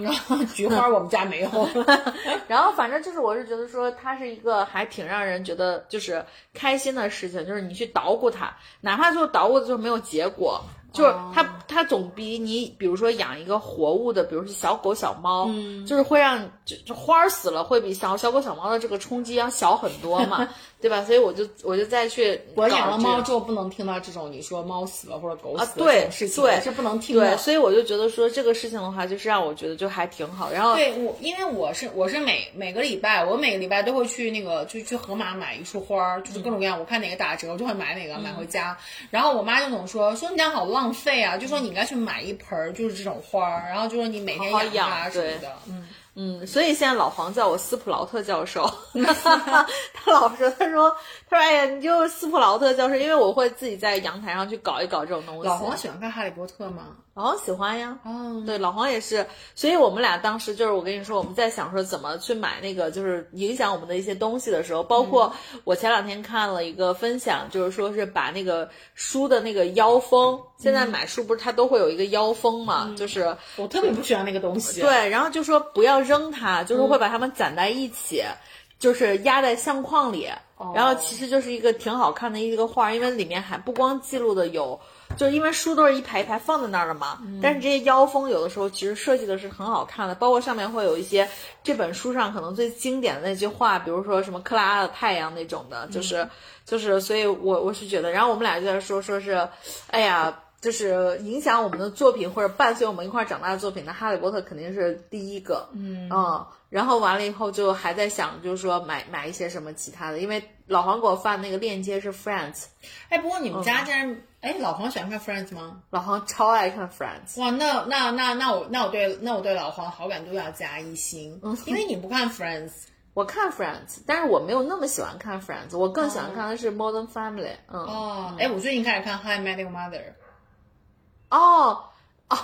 菊花我们家没有。然后反正就是，我是觉得说它是一个还挺让人觉得就是开心的事情，就是你去捣鼓它，哪怕就捣鼓的就没有结果，就是它它总比你比如说养一个活物的，比如说小狗小猫，就是会让就就花儿死了会比小小狗小猫的这个冲击要小很多嘛，对吧？所以我就我就再去我养了猫之后不能听到这种你说猫死了或者狗死了这对种事情，对是不能听对，的。所以我就觉得说这个事情的话，就是让我觉得就还挺好。然后对我，因为我是我是每每个礼拜，我每个礼拜都会去那个就去盒马买一束花儿，就是各种各样，我看哪个打折，我就会买哪个买回家。然后我妈就总说说你这样好浪费啊，就说你应该去买一盆儿，就是这种花儿，然后就说你每天好好它养什么的，嗯。嗯，所以现在老黄叫我斯普劳特教授，他老说，他说，他说，哎呀，你就斯普劳特教授，因为我会自己在阳台上去搞一搞这种东西。老黄喜欢看《哈利波特》吗？老黄喜欢呀，哦，对，老黄也是，所以我们俩当时就是我跟你说，我们在想说怎么去买那个就是影响我们的一些东西的时候，包括我前两天看了一个分享，就是说是把那个书的那个腰封，现在买书不是它都会有一个腰封嘛，就是我特别不喜欢那个东西。，对，然后就说不要扔它，就是会把它们攒在一起，就是压在相框里。然后其实就是一个挺好看的一个画，因为里面还不光记录的有，就是因为书都是一排一排放在那儿的嘛。但是这些腰封有的时候其实设计的是很好看的，包括上面会有一些这本书上可能最经典的那句话，比如说什么克拉拉的太阳那种的，就是、就是，所以我我是觉得，然后我们俩就在说说是，哎呀。就是影响我们的作品或者伴随我们一块儿长大的作品那《哈利波特》肯定是第一个，嗯然后完了以后就还在想，就是说买买一些什么其他的，因为老黄给我发的那个链接是 Friends，哎，不过你们家竟然，哎，老黄喜欢看 Friends 吗？老黄超爱看 Friends，哇，那那那那我那我对那我对老黄好感度要加一星，因为你不看 Friends。我看 Friends，但是我没有那么喜欢看 Friends，我更喜欢看的是 Modern Family，嗯，哦，哎，我最近开始看《How I Met Your Mother》，哦哦，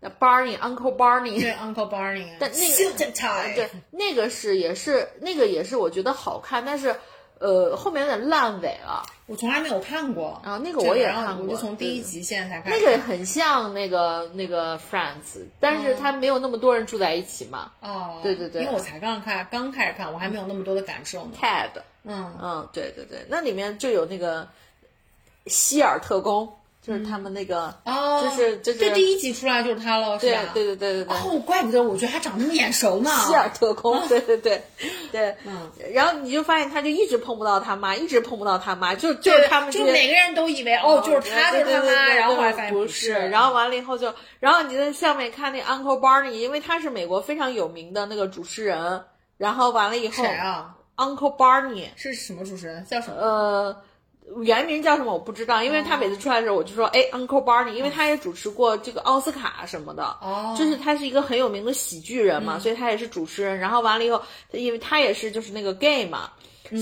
那 Barney Uncle Barney，对 Uncle Barney，但那个对那个是也是那个也是我觉得好看，但是呃后面有点烂尾了。我从来没有看过啊那个我也看过我就从第一集现在才开始那。个很像那个那个 Friends，但是它没有那么多人住在一起嘛。哦，对对对因为我才刚看，刚开始看，我还没有那么多的感受呢。Ted，嗯，嗯，对对对，那里面就有那个希尔特工，就是他们那个，哦，就是就是这第一集出来就是他了，是吧？对对对对对。哦，怪不得我觉得他长那么眼熟呢。希尔特工，对对对对，嗯，然后你就发现他就一直碰不到他妈，一直碰不到他妈，就就是他们就每个人都以为哦，就是他，就是他妈，然后后来发现不是，，然后完了以后就，然后你在下面看那 Uncle Barney，因为他是美国非常有名的那个主持人，然后完了以后谁啊？Uncle Barney，是什么主持人？叫什么？呃。原名叫什么我不知道，因为他每次出来的时候，我就说，哎，Uncle Barney，因为他也主持过这个奥斯卡什么的，哦，就是他是一个很有名的喜剧人嘛，所以他也是主持人。然后完了以后，因为他也是就是那个 gay 嘛，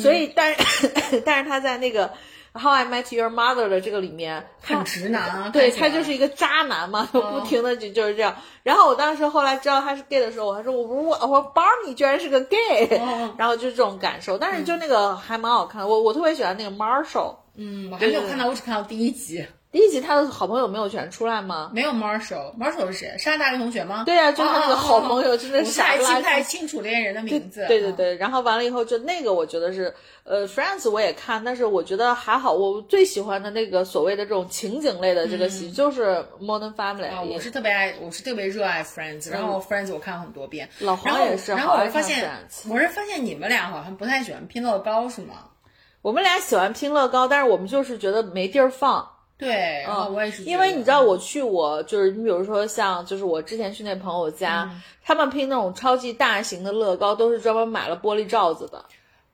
所以但是 但是他在那个 How I Met Your Mother 的这个里面很直男啊，对他就是一个渣男嘛，就不停的就就是这样。然后我当时后来知道他是 gay 的时候，我还说我不我我说 Barney 居然是个 gay，、哦 然后就这种感受。但是就那个还蛮好看的，我我特别喜欢那个 Marshall。嗯，我还没有看到，我只看到第一集，第一集他的好朋友没有全出来吗？没有 Marshall，Marshall 是谁？山大学同学吗？对啊，就他那个好朋友，真的我傻太清不太清楚恋人的名字。嗯，对对对，然后完了以后，就那个我觉得是，呃，Friends 我也看，但是我觉得还好。我最喜欢的那个所谓的这种情景类的这个戏，就是 Modern Family、啊，我是特别爱，我是特别热爱 Friends，然后 Friends 我看了很多遍。老黄然后也是然后我发现我是发现你们俩好像不太喜欢拼乐高，是吗？我们俩喜欢拼乐高，但是我们就是觉得没地儿放。对，然后我也是，因为你知道，我去我就是你比如说像就是我之前去那朋友家，嗯他们拼那种超级大型的乐高，都是专门买了玻璃罩子的。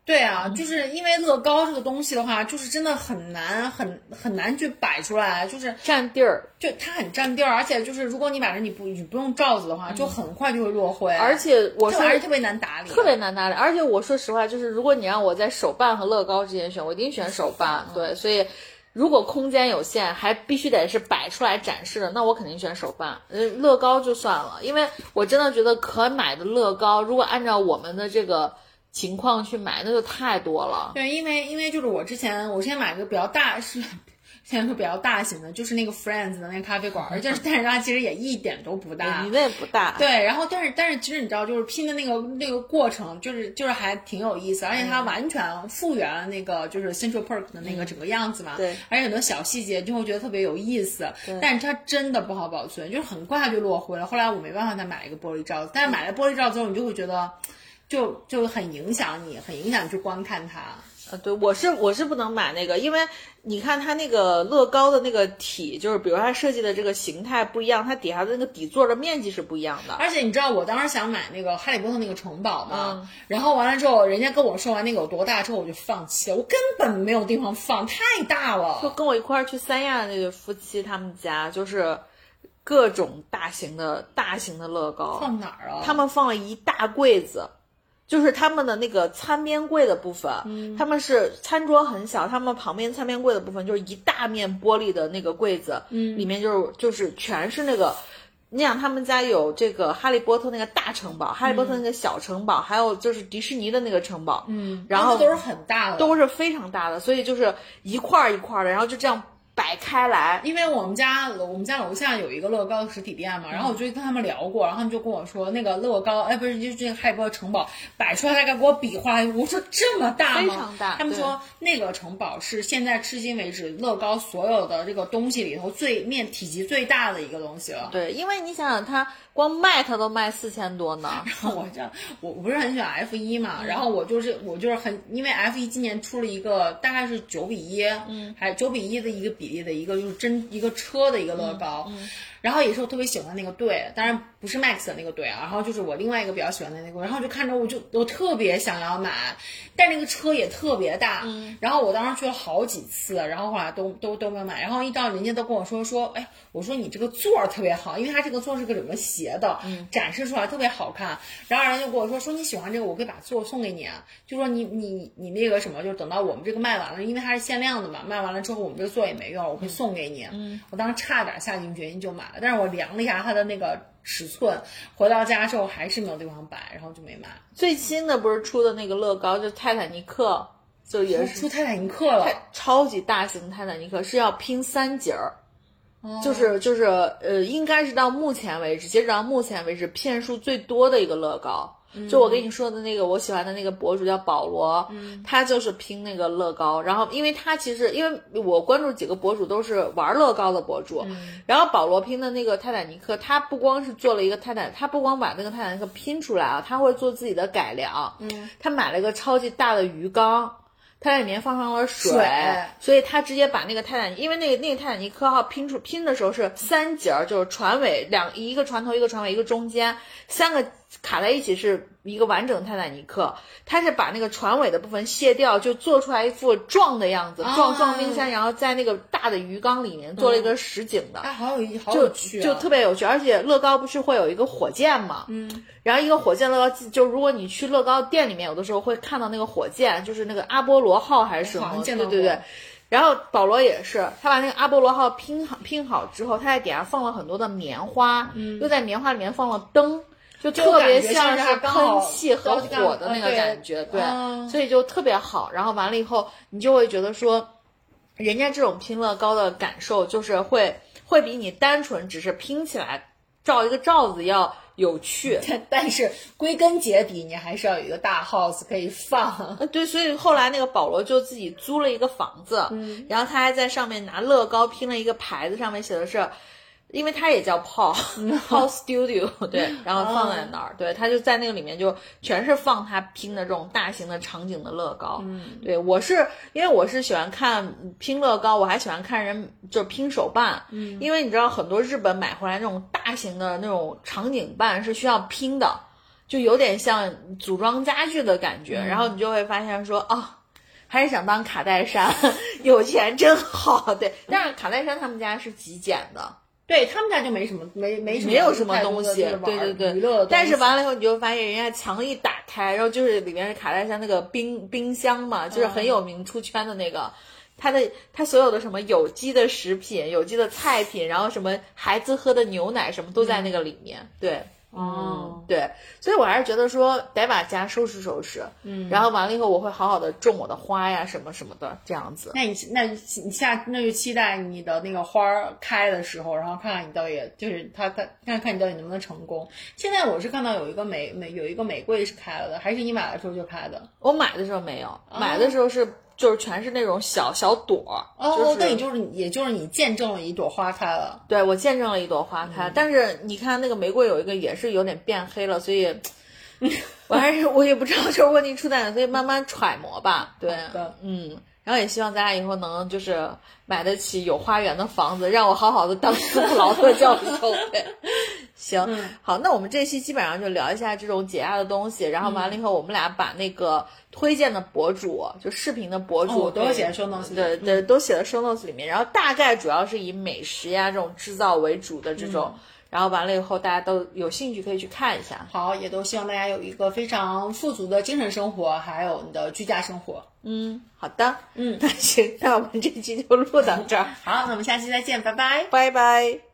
对啊，就是因为乐高这个东西的话，就是真的很难，很很难去摆出来，就是占地儿，就它很占地儿，而且就是如果你摆着你不你不用罩子的话，就很快就会落灰，而且我说还是特别难打理，特别难打理。而且我说实话，就是如果你让我在手办和乐高之间选，我一定选手办。对，所以如果空间有限，还必须得是摆出来展示的，那我肯定选手办。呃，乐高就算了，因为我真的觉得可买的乐高，如果按照我们的这个情况去买，那就太多了。对，因为因为就是我之前我之前买个比较大是现在说比较大型的，就是那个 Friends 的那个咖啡馆，而且但是它其实也一点都不大。你那也不大。对，然后但是但是其实你知道，就是拼的那个那个过程，就是就是还挺有意思，而且它完全复原了那个就是 Central Park 的那个整个样子嘛。对，而且很多小细节就会觉得特别有意思。但是它真的不好保存，就是很快就落灰了。后来我没办法再买一个玻璃罩子，但是买了玻璃罩子之后，你就会觉得就就很影响你，很影响去观看它。呃，对，我是我是不能买那个，因为你看它那个乐高的那个体，就是比如它设计的这个形态不一样，它底下的那个底座的面积是不一样的。而且你知道我当时想买那个哈利波特那个城堡吗？然后完了之后，人家跟我说完那个有多大之后，我就放弃了，我根本没有地方放，太大了。就跟我一块儿去三亚的那对夫妻，他们家就是各种大型的大型的乐高，放哪儿啊？他们放了一大柜子。就是他们的那个餐边柜的部分，他们是餐桌很小，他们旁边餐边柜的部分就是一大面玻璃的那个柜子，里面就是就是全是那个，你想他们家有这个哈利波特那个大城堡，哈利波特那个小城堡，还有就是迪士尼的那个城堡，嗯，然后都是很大的，都是非常大的，所以就是一块儿一块儿的，然后就这样。摆开来，因为我们家我们家楼下有一个乐高的实体店嘛，然后我就跟他们聊过，然后他们就跟我说那个乐高，哎，不是，就是这个哈利波特城堡摆出来，大概给我比划，我说这么大吗？非常大。他们说那个城堡是现在至今为止乐高所有的这个东西里头最面体积最大的一个东西了。对，因为你想想它。光卖它都卖四千多呢，然后我这我我不是很喜欢 F 一嘛，然后我就是我就是很因为 F 一今年出了一个大概是九比一，嗯，还九比一的一个比例的一个就是真一个车的一个乐高。然后也是我特别喜欢那个队，当然不是 Max 的那个队啊。然后就是我另外一个比较喜欢的那个，然后就看着我就我特别想要买，但那个车也特别大。嗯。然后我当时去了好几次，然后后来都都都没有买。然后一到人家都跟我说说，哎，我说你这个座儿特别好，因为它这个座是个整个斜的，展示出来特别好看。然后人家就跟我说说你喜欢这个，我可以把座送给你。就说你你你那个什么，就是等到我们这个卖完了，因为它是限量的嘛，卖完了之后我们这个座也没用，我会送给你。嗯。我当时差点下定决心就买。但是我量了一下它的那个尺寸，回到家之后还是没有地方摆，然后就没买。最新的不是出的那个乐高，就泰坦尼克，就也是出泰坦尼克了，超级大型泰坦尼克是要拼三节儿，就是就是呃，应该是到目前为止，截止到目前为止，片数最多的一个乐高。就我跟你说的那个，我喜欢的那个博主叫保罗，他就是拼那个乐高。然后，因为他其实，因为我关注几个博主都是玩乐高的博主，然后保罗拼的那个泰坦尼克，他不光是做了一个泰坦，他不光把那个泰坦尼克拼出来啊，他会做自己的改良。嗯，他买了一个超级大的鱼缸。它在里面放上了水，所以它直接把那个泰坦，因为那个那个泰坦尼克号拼出拼的时候是三节儿，就是船尾两一个船头一个船尾一个中间三个卡在一起是一个完整泰坦尼克，它是把那个船尾的部分卸掉，就做出来一副撞的样子，撞撞冰山，然后在那个大的鱼缸里面做了一个实景的，哎，好有好有趣，就特别有趣，而且乐高不是会有一个火箭嘛，嗯。然后一个火箭乐高，就如果你去乐高店里面，有的时候会看到那个火箭，就是那个阿波罗号还是什么？对对对。然后保罗也是，他把那个阿波罗号拼好拼好之后，他在底下放了很多的棉花，嗯又在棉花里面放了灯，就特别像是喷气和火的那个感觉，对，所以就特别好。然后完了以后，你就会觉得说，人家这种拼乐高的感受，就是会会比你单纯只是拼起来罩一个罩子要。有趣，但但是归根结底，你还是要有一个大 house 可以放。对，所以后来那个保罗就自己租了一个房子，然后他还在上面拿乐高拼了一个牌子，上面写的是。因为它也叫 Paul Paul Studio，对，然后放在那儿，对，他就在那个里面就全是放他拼的这种大型的场景的乐高。嗯，对我是因为我是喜欢看拼乐高，我还喜欢看人就是拼手办。嗯，因为你知道很多日本买回来那种大型的那种场景办是需要拼的，就有点像组装家具的感觉。然后你就会发现说啊，还是想当卡戴珊，有钱真好。对，但是卡戴珊他们家是极简的。对他们家就没什么，没没什么没有什么东西，对对对。但是完了以后，你就发现人家墙一打开，然后就是里面是卡戴珊那个冰冰箱嘛，就是很有名出圈的那个，他的他所有的什么有机的食品、有机的菜品，然后什么孩子喝的牛奶什么都在那个里面。对，哦，对，所以我还是觉得说得把家收拾收拾，嗯，然后完了以后我会好好的种我的花呀，什么什么的，这样子。那你那你下那就期待你的那个花儿开的时候，然后看看你到底就是它它看看你到底能不能成功。现在我是看到有一个玫玫有一个玫瑰是开了的，还是你买的时候就开的？我买的时候没有，买的时候是就是全是那种小小朵，哦，就是那你就是也就是你见证了一朵花开了。对我见证了一朵花开，但是你看那个玫瑰有一个也是有点变黑了，所以 我还是我也不知道就是问题出在哪，所以慢慢揣摩吧。对的，嗯，然后也希望咱俩以后能就是买得起有花园的房子，让我好好的当斯普劳特教授。呗，行，好，那我们这期基本上就聊一下这种解压的东西，然后完了以后，我们俩把那个推荐的博主，就视频的博主，都写在 show notes 里对对，都写在 show notes 里面。然后大概主要是以美食呀这种制造为主的这种，然后完了以后大家都有兴趣可以去看一下。好，也都希望大家有一个非常富足的精神生活，还有你的居家生活。嗯，好的，嗯 那行，那我们这期就录到这儿，好，那我们下期再见，拜拜。拜拜。